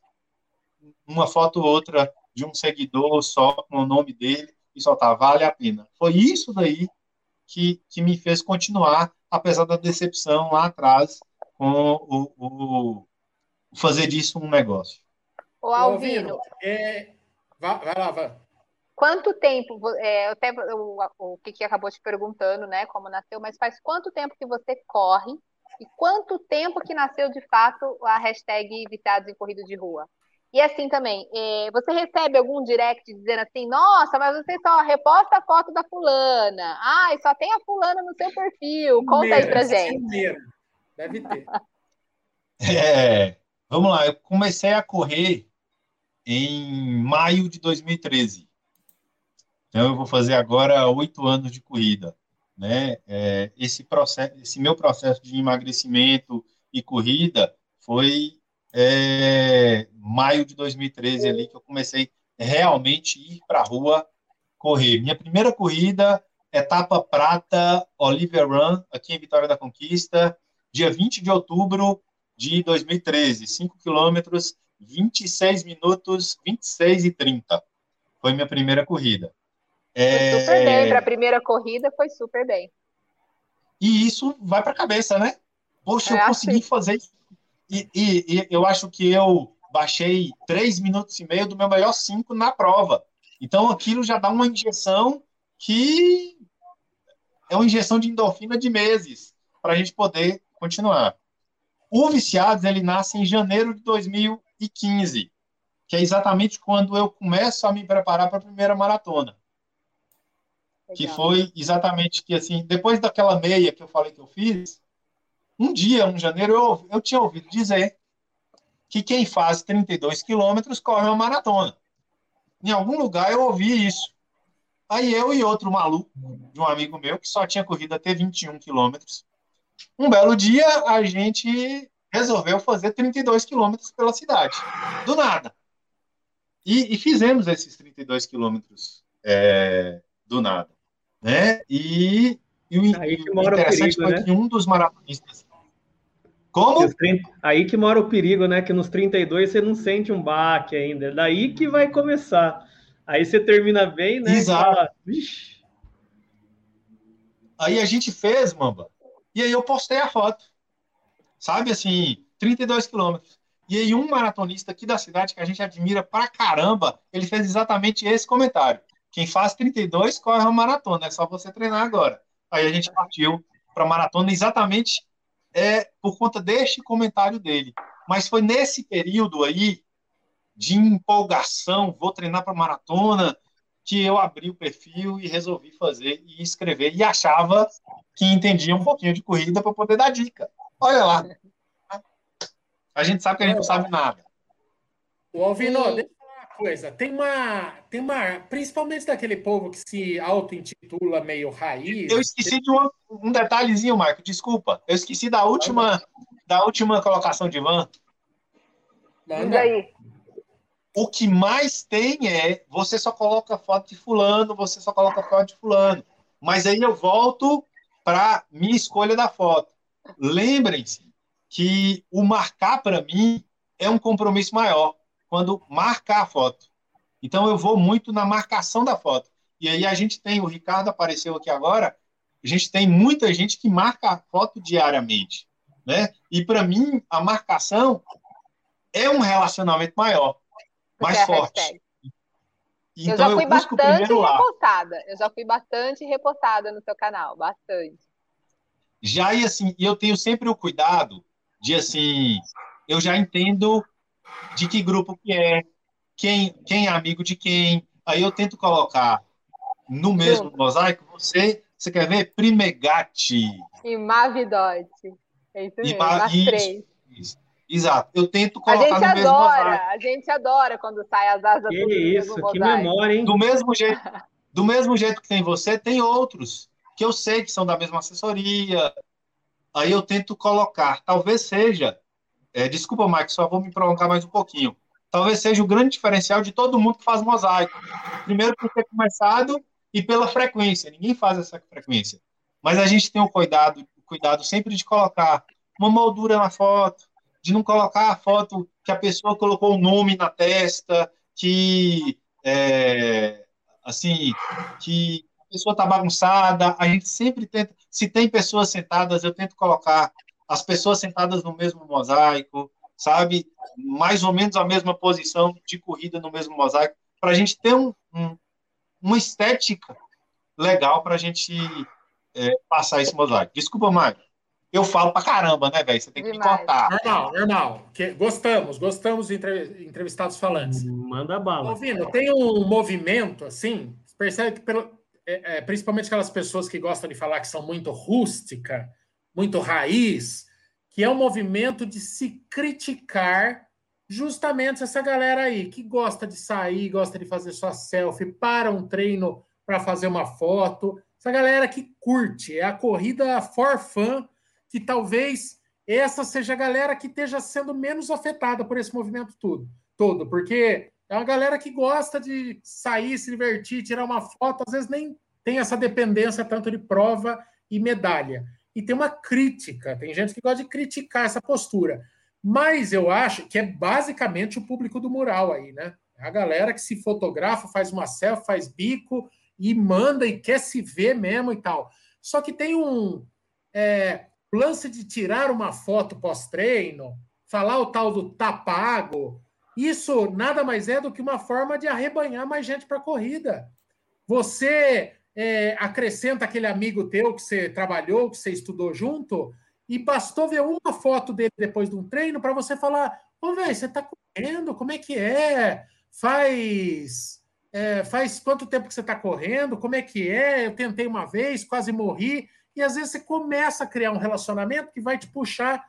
uma foto ou outra de um seguidor só com o nome dele e só tá, vale a pena. Foi isso daí que, que me fez continuar, apesar da decepção lá atrás com o, o, o fazer disso um negócio. O Alvino. É... Vai, vai lá, vai. Quanto tempo, é, até o, o Kiki acabou te perguntando, né, como nasceu, mas faz quanto tempo que você corre e quanto tempo que nasceu de fato a hashtag Viciados em Corrida de Rua? E assim também, é, você recebe algum direct dizendo assim, nossa, mas você só reposta a foto da fulana. Ai, só tem a fulana no seu perfil. Conta aí pra gente. Deve ter. [LAUGHS] É, vamos lá, eu comecei a correr em maio de 2013. Então, eu vou fazer agora oito anos de corrida. Né? É, esse, processo, esse meu processo de emagrecimento e corrida foi é, maio de 2013 ali que eu comecei realmente ir para a rua correr. Minha primeira corrida, etapa prata, Oliver Run, aqui em Vitória da Conquista, dia 20 de outubro de 2013, 5 quilômetros, 26 minutos, 26 e 30. Foi minha primeira corrida. É... Foi super bem, para a primeira corrida foi super bem. E isso vai para a cabeça, né? Poxa, é eu consegui assim. fazer isso. E, e, e, eu acho que eu baixei três minutos e meio do meu melhor cinco na prova. Então aquilo já dá uma injeção que é uma injeção de endorfina de meses para a gente poder continuar. O Viciados ele nasce em janeiro de 2015, que é exatamente quando eu começo a me preparar para a primeira maratona. Que foi exatamente que, assim, depois daquela meia que eu falei que eu fiz, um dia, um janeiro, eu, eu tinha ouvido dizer que quem faz 32 quilômetros corre uma maratona. Em algum lugar eu ouvi isso. Aí eu e outro maluco, de um amigo meu, que só tinha corrido até 21 quilômetros, um belo dia a gente resolveu fazer 32 quilômetros pela cidade. Do nada. E, e fizemos esses 32 quilômetros é, do nada né? E, e o, aí que mora interessante o perigo, foi né? que um dos maratonistas. Como? Aí que mora o perigo, né? Que nos 32 você não sente um baque ainda. É daí que vai começar. Aí você termina bem, né? Exato. Fala, aí a gente fez, Mamba. E aí eu postei a foto. Sabe assim, 32 quilômetros. E aí um maratonista aqui da cidade que a gente admira pra caramba, ele fez exatamente esse comentário. Quem faz 32 corre uma maratona, é só você treinar agora. Aí a gente partiu para a maratona exatamente é, por conta deste comentário dele. Mas foi nesse período aí de empolgação, vou treinar para maratona, que eu abri o perfil e resolvi fazer e escrever e achava que entendia um pouquinho de corrida para poder dar dica. Olha lá. A gente sabe que a gente não sabe nada. O Alvino, coisa, tem uma, tem uma, principalmente daquele povo que se auto-intitula meio raiz. Eu esqueci de um, um detalhezinho, Marco, desculpa. Eu esqueci da última, da última colocação de Van. Manda aí. O que mais tem é você só coloca foto de fulano, você só coloca foto de fulano. Mas aí eu volto para minha escolha da foto. Lembrem-se que o marcar para mim é um compromisso maior quando marcar a foto. Então eu vou muito na marcação da foto. E aí a gente tem, o Ricardo apareceu aqui agora, a gente tem muita gente que marca a foto diariamente, né? E para mim a marcação é um relacionamento maior, mais forte. Então, eu já fui eu bastante repostada. Eu já fui bastante repostada no seu canal, bastante. Já e assim, eu tenho sempre o cuidado de assim, eu já entendo de que grupo que é, quem, quem é amigo de quem. Aí eu tento colocar no mesmo mosaico você, você quer ver? Primegati. E Mavidote. É isso mesmo, as três. Isso. Exato. Eu tento colocar a gente adora, a gente adora quando sai as asas que do isso, que memória, hein? Do mesmo jeito, do mesmo jeito que tem você, tem outros que eu sei que são da mesma assessoria. Aí eu tento colocar, talvez seja, é, desculpa, Mike, só vou me prolongar mais um pouquinho. Talvez seja o grande diferencial de todo mundo que faz mosaico. Primeiro por ter começado e pela frequência. Ninguém faz essa frequência. Mas a gente tem o cuidado, o cuidado sempre de colocar uma moldura na foto, de não colocar a foto que a pessoa colocou o nome na testa, que é, assim, que a pessoa está bagunçada. A gente sempre tenta, se tem pessoas sentadas, eu tento colocar as pessoas sentadas no mesmo mosaico, sabe? Mais ou menos a mesma posição de corrida no mesmo mosaico, para a gente ter um, um, uma estética legal para a gente é, passar esse mosaico. Desculpa, Mário. Eu falo pra caramba, né, velho? Você tem que Demais. me contar. Normal, normal. Que, gostamos, gostamos de entrevistados falantes. Manda bala. Ouvindo, tem um movimento, assim, percebe que, pelo, é, é, principalmente aquelas pessoas que gostam de falar que são muito rústica, muito raiz, que é um movimento de se criticar justamente essa galera aí, que gosta de sair, gosta de fazer sua selfie, para um treino para fazer uma foto. Essa galera que curte, é a corrida for fun que talvez essa seja a galera que esteja sendo menos afetada por esse movimento tudo, todo, porque é uma galera que gosta de sair, se divertir, tirar uma foto, às vezes nem tem essa dependência tanto de prova e medalha. E tem uma crítica, tem gente que gosta de criticar essa postura. Mas eu acho que é basicamente o público do mural aí, né? É a galera que se fotografa, faz uma selfie, faz bico e manda e quer se ver mesmo e tal. Só que tem um. É, lance de tirar uma foto pós-treino, falar o tal do tá pago, isso nada mais é do que uma forma de arrebanhar mais gente para a corrida. Você é, acrescenta aquele amigo teu que você trabalhou, que você estudou junto, e bastou ver uma foto dele depois de um treino para você falar: Ô, velho, você está correndo? Como é que é? Faz. É, faz quanto tempo que você está correndo? Como é que é? Eu tentei uma vez, quase morri. E às vezes você começa a criar um relacionamento que vai te puxar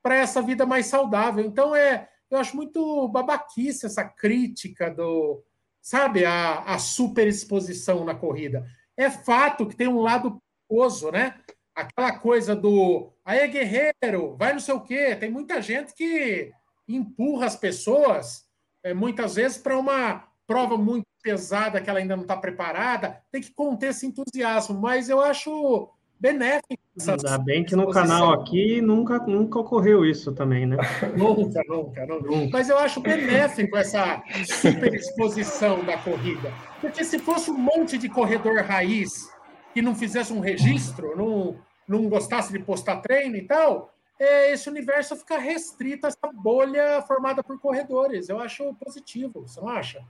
para essa vida mais saudável. Então é, eu acho muito babaquice essa crítica do, sabe, a, a superexposição na corrida. É fato que tem um lado perigoso, né? Aquela coisa do aí guerreiro, vai não sei o quê. Tem muita gente que empurra as pessoas, é, muitas vezes, para uma prova muito pesada que ela ainda não está preparada. Tem que conter esse entusiasmo, mas eu acho benéfico. Ainda bem que no canal aqui nunca, nunca ocorreu isso também, né? [LAUGHS] nunca, nunca, nunca. Mas eu acho benéfico essa superexposição da corrida. Porque se fosse um monte de corredor raiz que não fizesse um registro, não, não gostasse de postar treino e tal, é, esse universo fica restrito a essa bolha formada por corredores. Eu acho positivo, você não acha?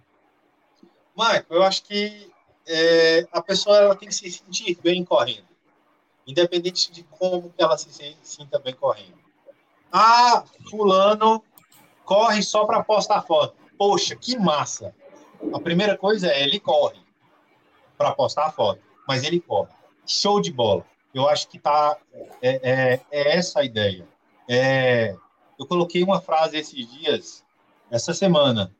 Michael, eu acho que é, a pessoa ela tem que se sentir bem correndo independente de como ela se sinta bem correndo. Ah, fulano corre só para postar foto. Poxa, que massa! A primeira coisa é ele corre para postar foto, mas ele corre. Show de bola. Eu acho que tá é, é, é essa a ideia. É, eu coloquei uma frase esses dias, essa semana.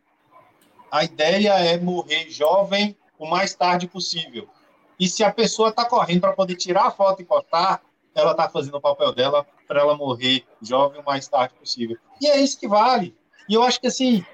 A ideia é morrer jovem o mais tarde possível. E se a pessoa está correndo para poder tirar a foto e postar, ela está fazendo o papel dela para ela morrer jovem o mais tarde possível. E é isso que vale. E eu acho que assim,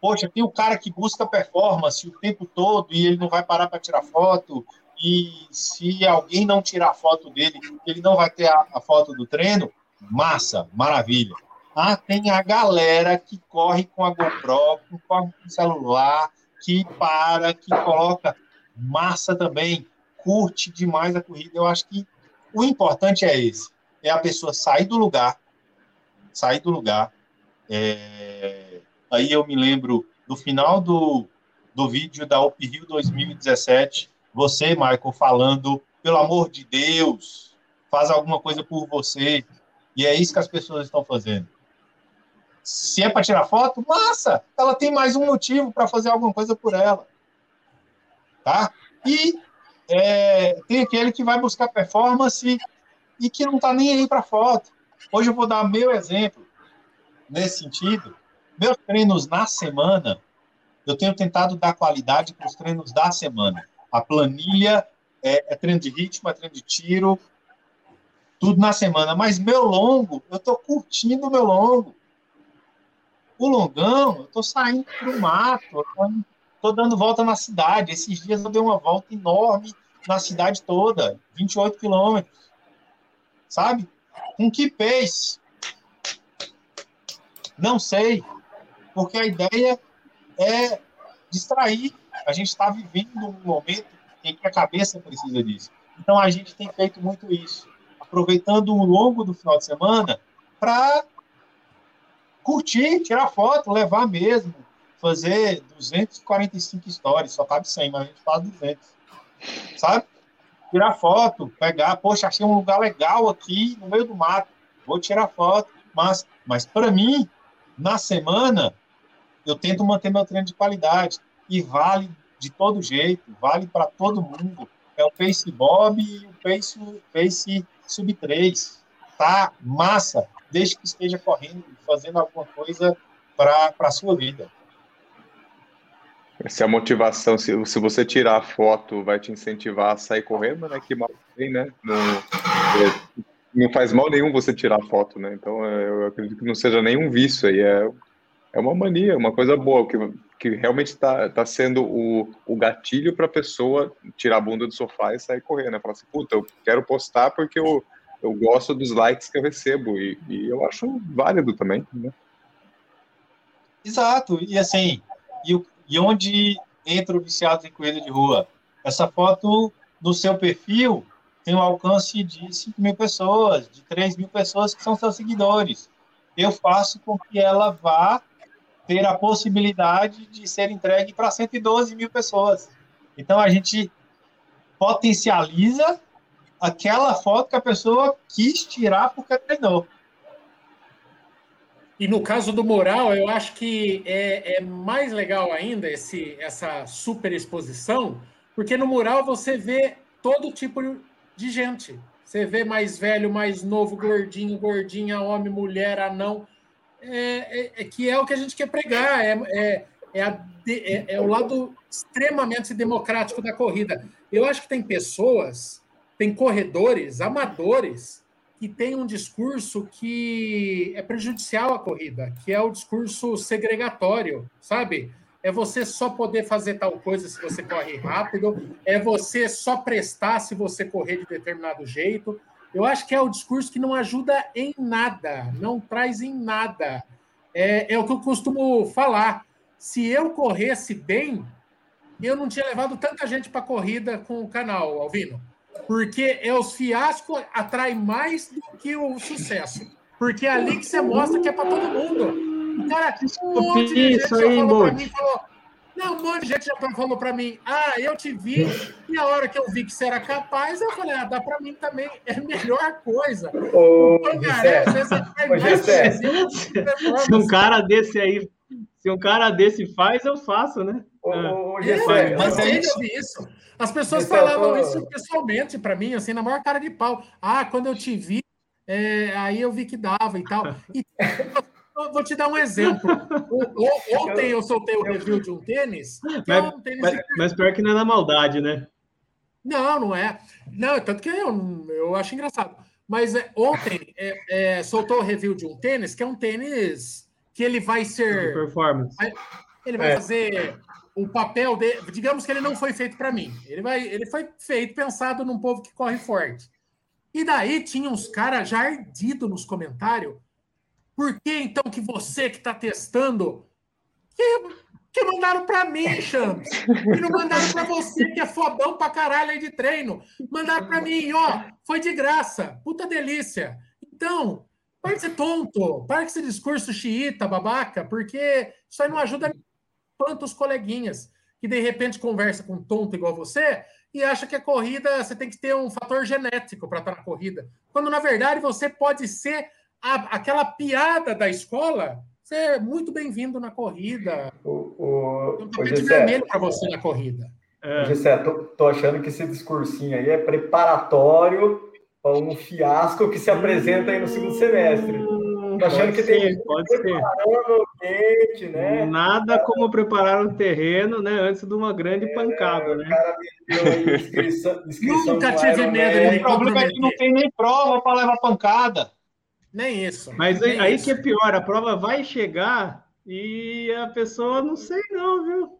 poxa, tem o cara que busca performance o tempo todo e ele não vai parar para tirar foto. E se alguém não tirar a foto dele, ele não vai ter a, a foto do treino. Massa, maravilha. Ah, tem a galera que corre com a GoPro, corre com o celular, que para, que coloca massa também curte demais a corrida. Eu acho que o importante é esse: é a pessoa sair do lugar, sair do lugar. É... Aí eu me lembro do final do, do vídeo da Up Rio 2017, você, Michael, falando, pelo amor de Deus, faz alguma coisa por você. E é isso que as pessoas estão fazendo. Se é para tirar foto, massa! Ela tem mais um motivo para fazer alguma coisa por ela. Tá? E é, tem aquele que vai buscar performance e que não está nem aí para foto. Hoje eu vou dar meu exemplo nesse sentido. Meus treinos na semana, eu tenho tentado dar qualidade para os treinos da semana. A planilha é, é treino de ritmo, é treino de tiro, tudo na semana. Mas meu longo, eu estou curtindo o meu longo. O longão, eu estou saindo para o mato, estou dando volta na cidade. Esses dias eu dei uma volta enorme na cidade toda, 28 quilômetros. Sabe? Com que pace? Não sei. Porque a ideia é distrair. A gente está vivendo um momento em que a cabeça precisa disso. Então a gente tem feito muito isso, aproveitando o longo do final de semana para curtir, tirar foto, levar mesmo, fazer 245 stories, só cabe 100, mas a gente faz 200, sabe? Tirar foto, pegar, poxa, achei um lugar legal aqui no meio do mato, vou tirar foto, mas, mas para mim, na semana, eu tento manter meu treino de qualidade e vale de todo jeito, vale para todo mundo. É o Pace Bob e o Pace, Pace Sub 3. Tá massa, desde que esteja correndo, fazendo alguma coisa para a sua vida. Se a motivação, se, se você tirar a foto, vai te incentivar a sair correndo, né? Que mal tem, né? Não, é, não faz mal nenhum você tirar foto, né? Então é, eu acredito que não seja nenhum vício aí, é, é uma mania, uma coisa boa, que que realmente está tá sendo o, o gatilho para a pessoa tirar a bunda do sofá e sair correndo. Né? Falar assim, puta, eu quero postar porque eu, eu gosto dos likes que eu recebo. E, e eu acho válido também. Né? Exato. E assim, e, e onde entra o viciado em corrida de rua? Essa foto no seu perfil tem um alcance de 5 mil pessoas, de 3 mil pessoas que são seus seguidores. Eu faço com que ela vá ter a possibilidade de ser entregue para 112 mil pessoas. Então, a gente potencializa aquela foto que a pessoa quis tirar porque treinou. E no caso do mural, eu acho que é, é, mais legal ainda esse, essa super exposição, porque no mural você vê todo tipo de gente. Você vê mais velho, mais novo, gordinho, gordinha, homem, mulher, anão é, é, é, que é o que a gente quer pregar, é, é, é, a, é, é o lado extremamente democrático da corrida. Eu acho que tem pessoas, tem corredores, amadores, que têm um discurso que é prejudicial à corrida, que é o discurso segregatório, sabe? É você só poder fazer tal coisa se você corre rápido, é você só prestar se você correr de determinado jeito, eu acho que é o discurso que não ajuda em nada, não traz em nada. É, é o que eu costumo falar. Se eu corresse bem, eu não tinha levado tanta gente para a corrida com o canal, Alvino. Porque é os fiascos atrai mais do que o sucesso. Porque é ali que você mostra que é para todo mundo. O cara, um monte de gente aí, falou para mim, falou, não, um monte de gente já falou para mim, ah, eu te vi, e a hora que eu vi que você era capaz, eu falei, ah, dá para mim também, é a melhor coisa. Ô, Pangaré, Se um cara desse aí, se um cara desse faz, eu faço, né? Ô, é, mas é isso. As pessoas Gessé, falavam isso pessoalmente para mim, assim, na maior cara de pau. Ah, quando eu te vi, é, aí eu vi que dava e tal. [LAUGHS] E vou te dar um exemplo. Ontem eu soltei o review de um tênis. Mas, é um tênis mas, mas pior que não é na maldade, né? Não, não é. Não, tanto que eu, eu acho engraçado. Mas é, ontem é, é, soltou o review de um tênis, que é um tênis que ele vai ser. Performance. Ele vai é. fazer o papel dele. Digamos que ele não foi feito para mim. Ele, vai, ele foi feito pensado num povo que corre forte. E daí tinha uns caras já ardidos nos comentários por que então que você que está testando que, que mandaram para mim, Champs? Que não mandaram para você que é fodão para caralho aí de treino. Mandaram para mim, ó, foi de graça. Puta delícia. Então, para de ser tonto. Para com esse discurso xiita, babaca, porque isso aí não ajuda tantos coleguinhas que de repente conversa com um tonto igual você e acha que a corrida você tem que ter um fator genético para estar na corrida. Quando na verdade você pode ser a, aquela piada da escola, você é muito bem-vindo na corrida. O, o, um tapete vermelho para você na corrida. É. Gessé, tô, tô achando que esse discursinho aí é preparatório para um fiasco que se apresenta aí no segundo semestre. Hum, achando que ser, tem pode ser. o ambiente, né? Nada como preparar um terreno, né, antes de uma grande pancada, O né? cara inscrição, inscrição Nunca tive medo O problema é que não tem nem prova para levar pancada. Nem isso. Mas nem aí, aí isso. que é pior, a prova vai chegar e a pessoa não sei não, viu?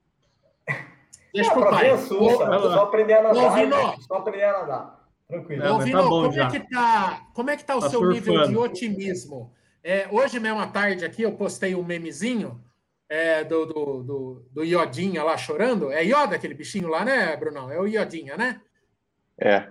Deixa Ah, pro pai. sua, só aprender a nadar. Vino. gente, Só aprender a nadar. Tranquilo. Não, Vino, tá bom como, já. é que tá, como é que tá o Tá seu nível de surfando. otimismo? É, hoje mesmo à tarde aqui eu postei um memezinho é, do, do, do, do Iodinha lá chorando. É Ioda aquele bichinho lá, né, Brunão? É o Iodinha, né? É,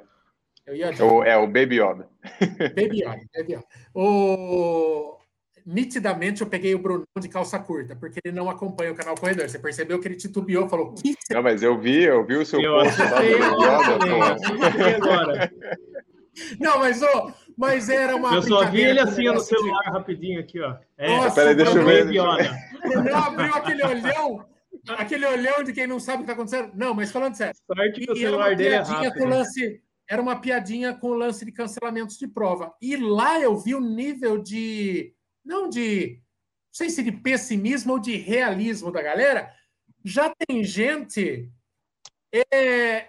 É o é Iodinha. o, é o Baby Yoda. [LAUGHS] Baby Yoda, Baby Yoda. O... Nitidamente eu peguei o Brunão de calça curta, porque ele não acompanha o canal Corredor. Você percebeu que ele titubeou, falou: "Que Não, mas eu vi, eu vi o seu Eu post lá do Baby Yoda. pô. assustei agora. [LAUGHS] Não, mas, ô, mas era uma. Eu só vi ele assim ó, no negócio de- celular rapidinho aqui, ó. É, Nossa, Peraí, deixa eu ver. Brunão abriu aquele olhão, aquele olhão de quem não sabe o que está acontecendo. Não, mas falando sério. Sorte que o era uma celular dele é piadinha com o rápido. lance. Era uma piadinha com o lance de cancelamentos de prova. E lá eu vi o nível de. Não de. Não sei se de pessimismo ou de realismo da galera. Já tem gente é,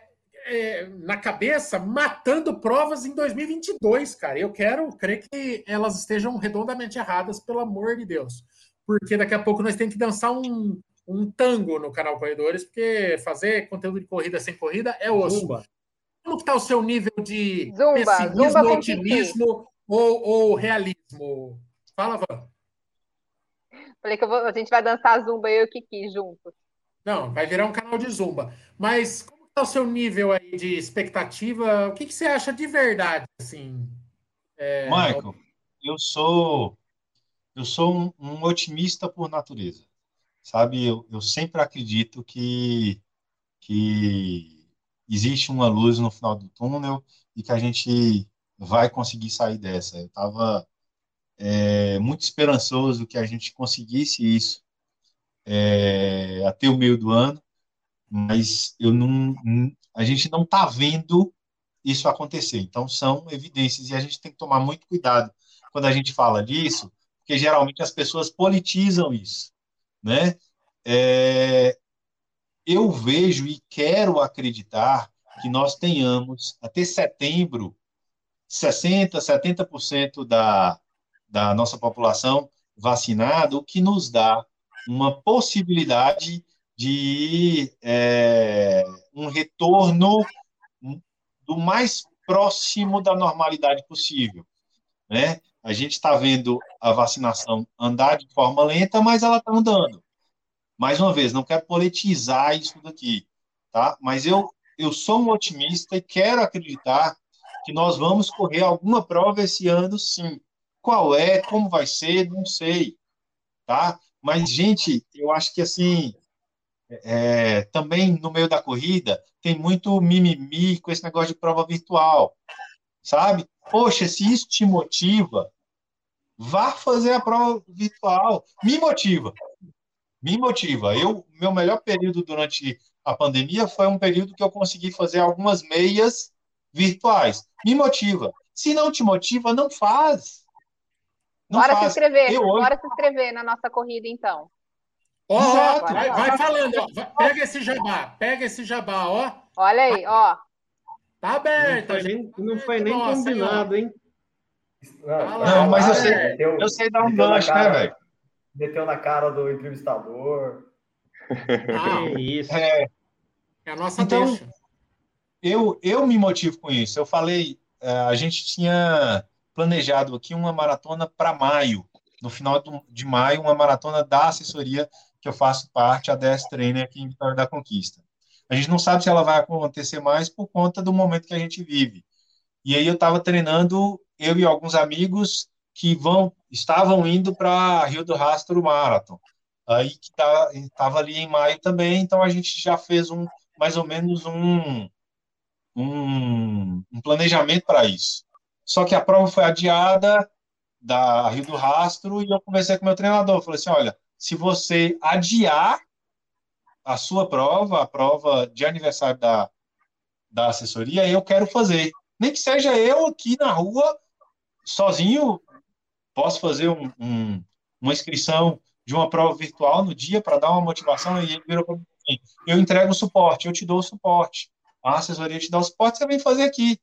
é, na cabeça matando provas em 2022, cara. Eu quero crer que elas estejam redondamente erradas, pelo amor de Deus. Porque daqui a pouco nós temos que dançar um, um tango no canal Corredores, porque fazer conteúdo de corrida sem corrida é osso. Zumba. Como está o seu nível de Zumba, pessimismo, zumba otimismo ou, ou realismo? Fala, Van. Falei que eu vou- a gente vai dançar zumba eu e o Kiki juntos. Não, vai virar um canal de zumba. Mas o seu nível aí de expectativa? O que, que você acha de verdade, assim? É, Michael, eu sou eu sou um, um otimista por natureza, sabe? Eu, eu sempre acredito que que existe uma luz no final do túnel e que a gente vai conseguir sair dessa. Eu estava muito esperançoso que a gente conseguisse isso é, até o meio do ano, mas eu não, a gente não está vendo isso acontecer. Então, são evidências e a gente tem que tomar muito cuidado quando a gente fala disso, porque geralmente as pessoas politizam isso, né? É, eu vejo e quero acreditar que nós tenhamos até setembro 60, 70% da, da nossa população vacinada, o que nos dá uma possibilidade de é, um retorno do mais próximo da normalidade possível, né? A gente está vendo a vacinação andar de forma lenta, mas ela está andando. Mais uma vez, não quero politizar isso daqui, tá? Mas eu eu sou um otimista e quero acreditar que nós vamos correr alguma prova esse ano, sim. Qual é, como vai ser, não sei, tá? Mas, gente, eu acho que, assim, é, também no meio da corrida, tem muito mimimi com esse negócio de prova virtual, sabe? Poxa, se isso te motiva, vá fazer a prova virtual. Me motiva. Me motiva. Eu, meu melhor período durante a pandemia foi um período que eu consegui fazer algumas meias virtuais. Me motiva. Se não te motiva, não faz. Não Bora se faz. inscrever, Eu hoje- bora se inscrever na nossa corrida, então. Ó, vai, vai falando, ó. Pega esse jabá, pega esse jabá, ó. Olha aí, ó. Tá Não aberto. foi nem, não foi nem Nossa, combinado, hein? Não, mas eu sei- meteu- Eu sei dar um gancho, né, velho? Meteu na cara do entrevistador. Não, Que isso. É, é a nossa Então, deixa. eu, eu me motivo com isso. Eu falei, eh, a gente tinha planejado aqui uma maratona para maio, no final de maio, uma maratona da assessoria que eu faço parte, a DS Trainer aqui em Vitória da Conquista. A gente não sabe se ela vai acontecer mais por conta do momento que a gente vive. E aí eu estava treinando, eu e alguns amigos que vão, estavam indo para Rio do Rastro Marathon. Aí que estava ali em maio também, então a gente já fez um mais ou menos um, um, um planejamento para isso. Só que a prova foi adiada da Rio do Rastro e eu conversei com meu treinador. Falei assim: olha, se você adiar a sua prova, a prova de aniversário da, da assessoria, eu quero fazer. Nem que seja eu aqui na rua, sozinho, posso fazer um, um, uma inscrição de uma prova virtual no dia para dar uma motivação e ele virou para mim assim, eu entrego o suporte, eu te dou o suporte. A assessoria te dá o suporte, você vem fazer aqui.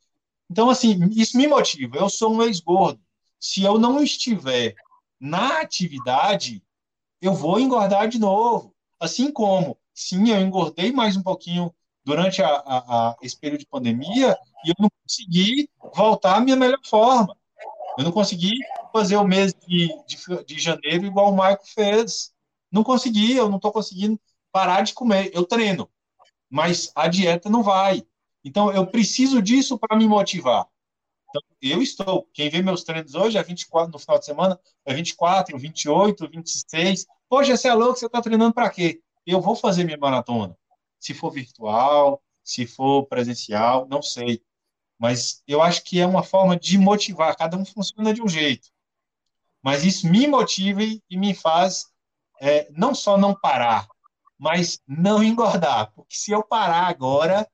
Então, assim, isso me motiva. Eu sou um ex-gordo. Se eu não estiver na atividade, eu vou engordar de novo. Assim como, sim, eu engordei mais um pouquinho durante a, a, a, esse período de pandemia e eu não consegui voltar à minha melhor forma. Eu não consegui fazer o mês de, de, de janeiro igual o Marco fez. Não consegui, eu não estou conseguindo parar de comer. Eu treino, mas a dieta não vai. Então, eu preciso disso para me motivar. Então, eu estou. Quem vê meus treinos hoje é 24 no final de semana, é 24, 28, 26. Poxa, você é louco, você está treinando para quê? Eu vou fazer minha maratona. Se for virtual, se for presencial, não sei. Mas eu acho que é uma forma de motivar. Cada um funciona de um jeito. Mas isso me motiva e me faz é, não só não parar, mas não engordar. Porque se eu parar agora,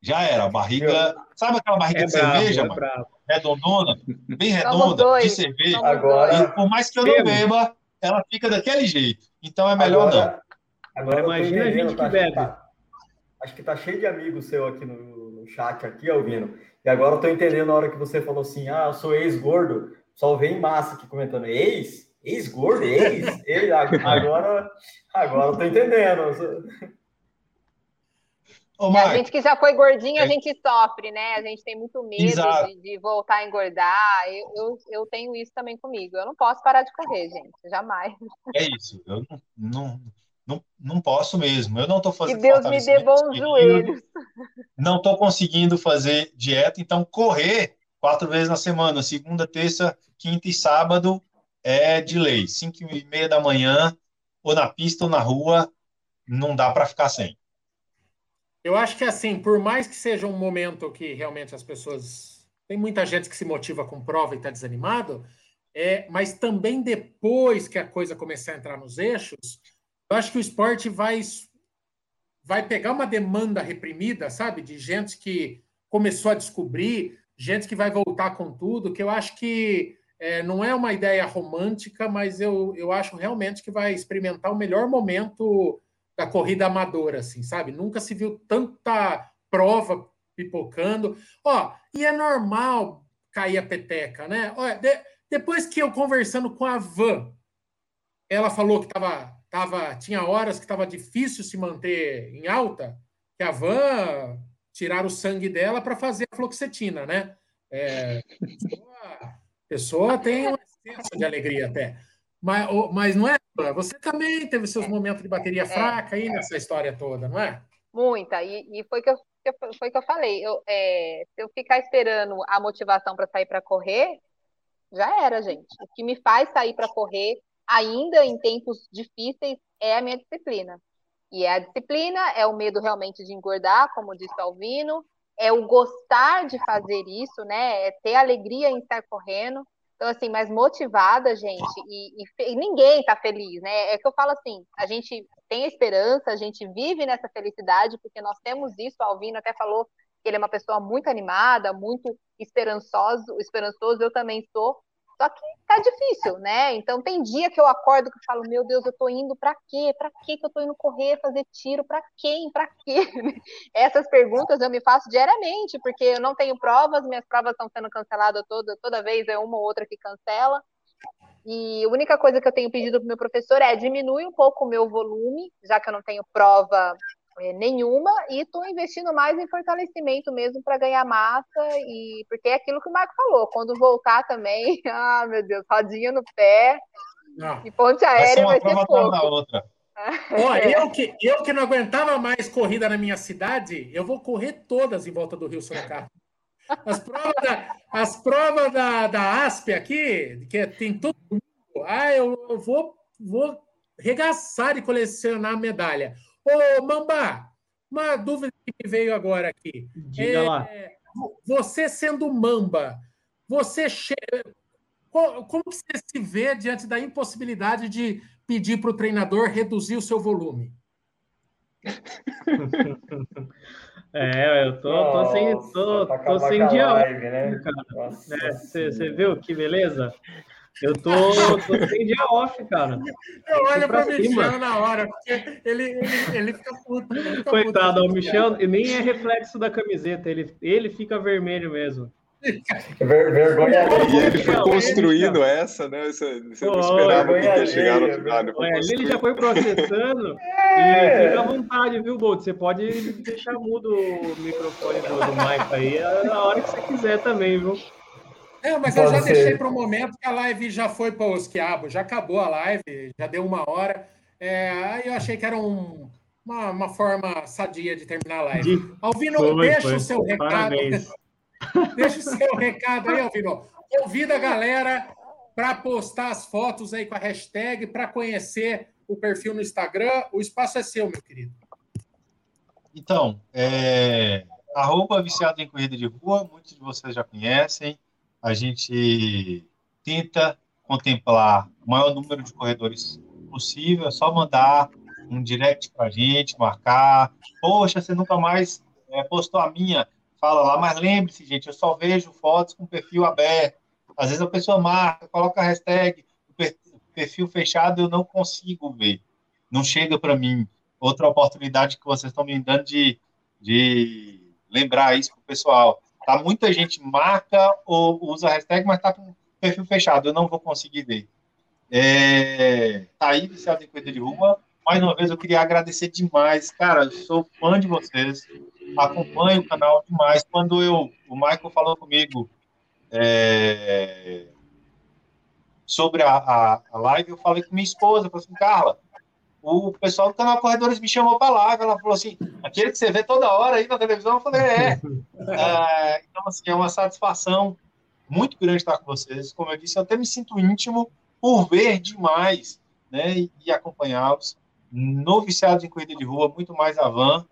já era. A barriga. Sabe aquela barriga é de bravo, cerveja, é mano? Redondona, bem redonda, de cerveja. Agora, e por mais que eu não beba, ela fica daquele jeito. Então é melhor agora, não. Agora imagina a gente que bebe. Tá, acho que tá cheio de amigos seu aqui no, no chat, aqui, ouvindo. E agora eu tô entendendo na hora que você falou assim: ah, eu sou ex-gordo. Só vem massa aqui comentando, ex? Ex-gordo? Ex? ex? [LAUGHS] Agora, agora eu tô entendendo. Ô, a gente que já foi gordinho, a é gente sofre, né? A gente tem muito medo de, de, voltar a engordar. Eu, eu, eu, tenho isso também comigo. Eu não posso parar de correr, gente. Jamais. É isso. Eu não, não, não, não posso mesmo. Eu não estou fazendo. Que Deus me dê bons joelhos. Não estou conseguindo fazer dieta, então correr quatro vezes na semana, segunda, terça, quinta e sábado é de lei. Cinco e meia da manhã, ou na pista ou na rua, não dá para ficar sem. Eu acho que assim, por mais que seja um momento que realmente as pessoas. Tem muita gente que se motiva com prova e está desanimado, é, mas também depois que a coisa começar a entrar nos eixos, eu acho que o esporte vai, vai pegar uma demanda reprimida, sabe? De gente que começou a descobrir, gente que vai voltar com tudo, que eu acho que é, não é uma ideia romântica, mas eu, eu acho realmente que vai experimentar o melhor momento da corrida amadora, assim, sabe? Nunca se viu tanta prova pipocando. Ó, e é normal cair a peteca, né? Olha, de, depois que eu conversando com a Van, ela falou que tava, tava, tinha horas que estava difícil se manter em alta, que a Van tiraram o sangue dela para fazer a fluoxetina, né? É, a pessoa tem um excesso de alegria até. Mas, mas não é? Você também teve seus momentos de bateria é, fraca aí nessa história toda, não é? Muita. E, e foi que eu foi que eu falei. Eu, é, se eu ficar esperando a motivação para sair para correr, já era, gente. O que me faz sair para correr, ainda em tempos difíceis, é a minha disciplina. E é a disciplina, é o medo realmente de engordar, como disse o Alvino, é o gostar de fazer isso, né? É ter alegria em estar correndo. Então, assim, mais motivada, gente, e, e, e ninguém tá feliz, né? É que eu falo assim, a gente tem esperança, a gente vive nessa felicidade, porque nós temos isso, o Alvino até falou que ele é uma pessoa muito animada, muito esperançoso, esperançoso, eu também sou, só que tá difícil, né? Então tem dia que eu acordo que eu falo, meu Deus, eu tô indo para quê? Para quê que eu tô indo correr, fazer tiro? Para quem? Para quê? [LAUGHS] Essas perguntas eu me faço diariamente, porque eu não tenho provas, minhas provas estão sendo canceladas toda, toda vez é uma ou outra que cancela. E a única coisa que eu tenho pedido para o meu professor é diminui um pouco o meu volume, já que eu não tenho prova é, nenhuma e estou investindo mais em fortalecimento mesmo para ganhar massa e porque é aquilo que o Marco falou, quando voltar também, [LAUGHS] ah, meu Deus, rodinha no pé não. e ponte aérea vai ser, vai ser pouco. outra. [LAUGHS] Ó, eu, que, eu que não aguentava mais corrida na minha cidade, eu vou correr todas em volta do Rio Sorocaba. As provas da, as provas da, da ASP aqui, que é, tem todo mundo, ah, eu, eu vou, vou regaçar e colecionar medalha. Ô, Mamba, uma dúvida que me veio agora aqui. Diga é, lá. Você sendo Mamba, você che... como você se vê diante da impossibilidade de pedir para o treinador reduzir o seu volume? [LAUGHS] É, eu tô, Nossa, tô sem, tô, tô sem dia live, né? cara. Você é, viu que beleza? Eu tô, tô sem dia off, cara. Eu olho para o Michel na hora, porque ele, ele, ele fica puto. Ele fica Coitado, puto, o Michel nem é reflexo da camiseta, ele, ele fica vermelho mesmo. Ver, vergonha E ele foi construindo essa, né? Você, você não esperava que ia chegar no final. É, ele já foi processando. É. [LAUGHS] E fica à vontade, viu, Bolt? Você pode deixar mudo o microfone do, do Mike aí a hora que você quiser também, viu? É, mas Pode eu já ser. deixei para o momento que a live já foi para os quiabos, já acabou a live, já deu uma hora. É, aí eu achei que era um, uma, uma forma sadia de terminar a live. De... Alvino, foi, deixa foi. o seu recado. [LAUGHS] deixa o seu recado aí, Alvino. Convida a galera para postar as fotos aí com a hashtag, para conhecer o perfil no Instagram. O espaço é seu, meu querido. Então, é... arroba viciado em corrida de rua, muitos de vocês já conhecem a gente tenta contemplar o maior número de corredores possível, é só mandar um direct para a gente, marcar. Poxa, você nunca mais é, postou a minha, fala lá, mas lembre-se, gente, eu só vejo fotos com perfil aberto. Às vezes a pessoa marca, coloca a hashtag, perfil fechado eu não consigo ver, não chega para mim. Outra oportunidade que vocês estão me dando de, de lembrar isso para o pessoal. Tá? Muita gente marca ou usa hashtag, mas está com perfil fechado, eu não vou conseguir ver. É, tá aí, viciado em coisa de rua. Mais uma vez, eu queria agradecer demais. Cara, eu sou fã de vocês, acompanho o canal demais. Quando eu, o Michael falou comigo é, sobre a, a, a, live, eu falei com minha esposa, falei assim, Carla, o pessoal do canal Corredores me chamou para lá, ela falou assim, aquele que você vê toda hora aí na televisão, eu falei, é. é [LAUGHS] então, assim, é uma satisfação muito grande estar com vocês. Como eu disse, eu até me sinto íntimo por ver demais, né, e, e acompanhá-los. No Viciados em Corrida de Rua, muito mais a Van,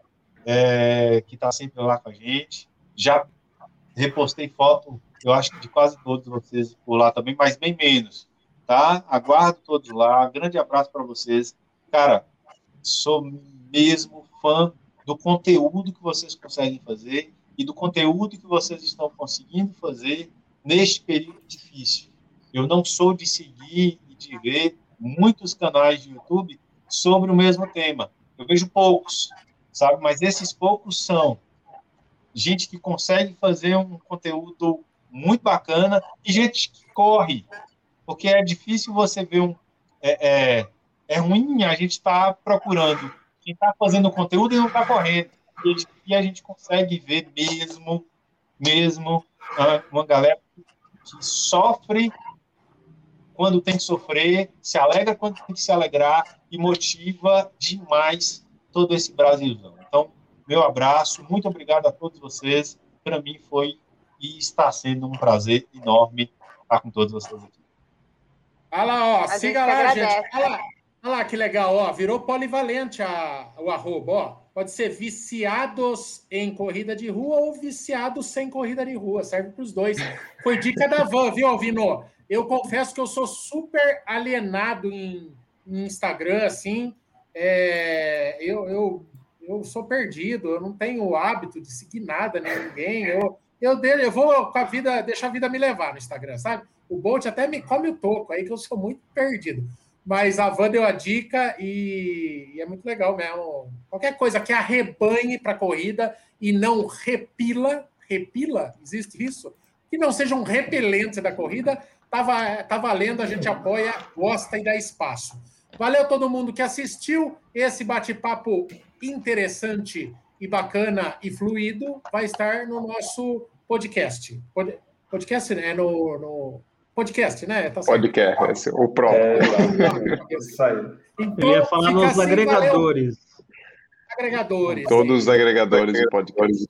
é, que está sempre lá com a gente. Já repostei foto, eu acho que de quase todos vocês por lá também, mas bem menos, tá? Aguardo todos lá. Grande abraço para vocês. Cara, sou mesmo fã do conteúdo que vocês conseguem fazer e do conteúdo que vocês estão conseguindo fazer neste período difícil. Eu não sou de seguir e de ver muitos canais de YouTube sobre o mesmo tema. Eu vejo poucos, sabe? Mas esses poucos são gente que consegue fazer um conteúdo muito bacana e gente que corre, porque é difícil você ver um é, é, é ruim a gente estar tá procurando quem está fazendo conteúdo e não está correndo. E a gente consegue ver mesmo, mesmo ah, uma galera que sofre quando tem que sofrer, se alegra quando tem que se alegrar e motiva demais todo esse Brasilzão. Então, meu abraço, muito obrigado a todos vocês. Para mim foi e está sendo um prazer enorme estar com todos vocês aqui. Olha lá, ó, a siga lá, gente. Olha lá. Olha lá que legal, ó, virou polivalente a, o arroba, ó. Pode ser viciados em corrida de rua ou viciados sem corrida de rua, serve para os dois. Foi dica da van, viu, Alvino? Eu confesso que eu sou super alienado em, em Instagram, assim. É, eu, eu, eu sou perdido, eu não tenho o hábito de seguir nada, nem ninguém. Eu, eu, eu vou com a vida, deixar a vida me levar no Instagram, sabe? O Bolt até me come o toco aí, que eu sou muito perdido. Mas a Van deu a dica e, e é muito legal mesmo. Qualquer coisa que arrebanhe para a corrida e não repila, repila, existe isso? Que não seja um repelente da corrida, tá, tá valendo, a gente apoia, gosta e dá espaço. Valeu todo mundo que assistiu. Esse bate-papo interessante e bacana e fluido vai estar no nosso podcast. Pod, podcast, né? No, no Podcast, né? Tá podcast, o próprio. É, [LAUGHS] isso aí. Então, Eu ia falar nos assim, agregadores. Valeu. Agregadores. Todos os agregadores de podcast.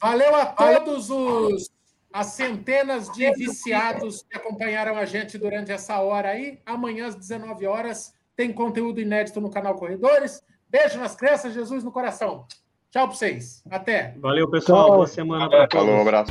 Valeu a todos os as centenas de viciados que acompanharam a gente durante essa hora aí. Amanhã às 19 horas tem conteúdo inédito no canal Corredores. Beijo nas crenças, Jesus no coração. Tchau para vocês. Até. Valeu, pessoal. Boa semana para todos. Falou, um abraço.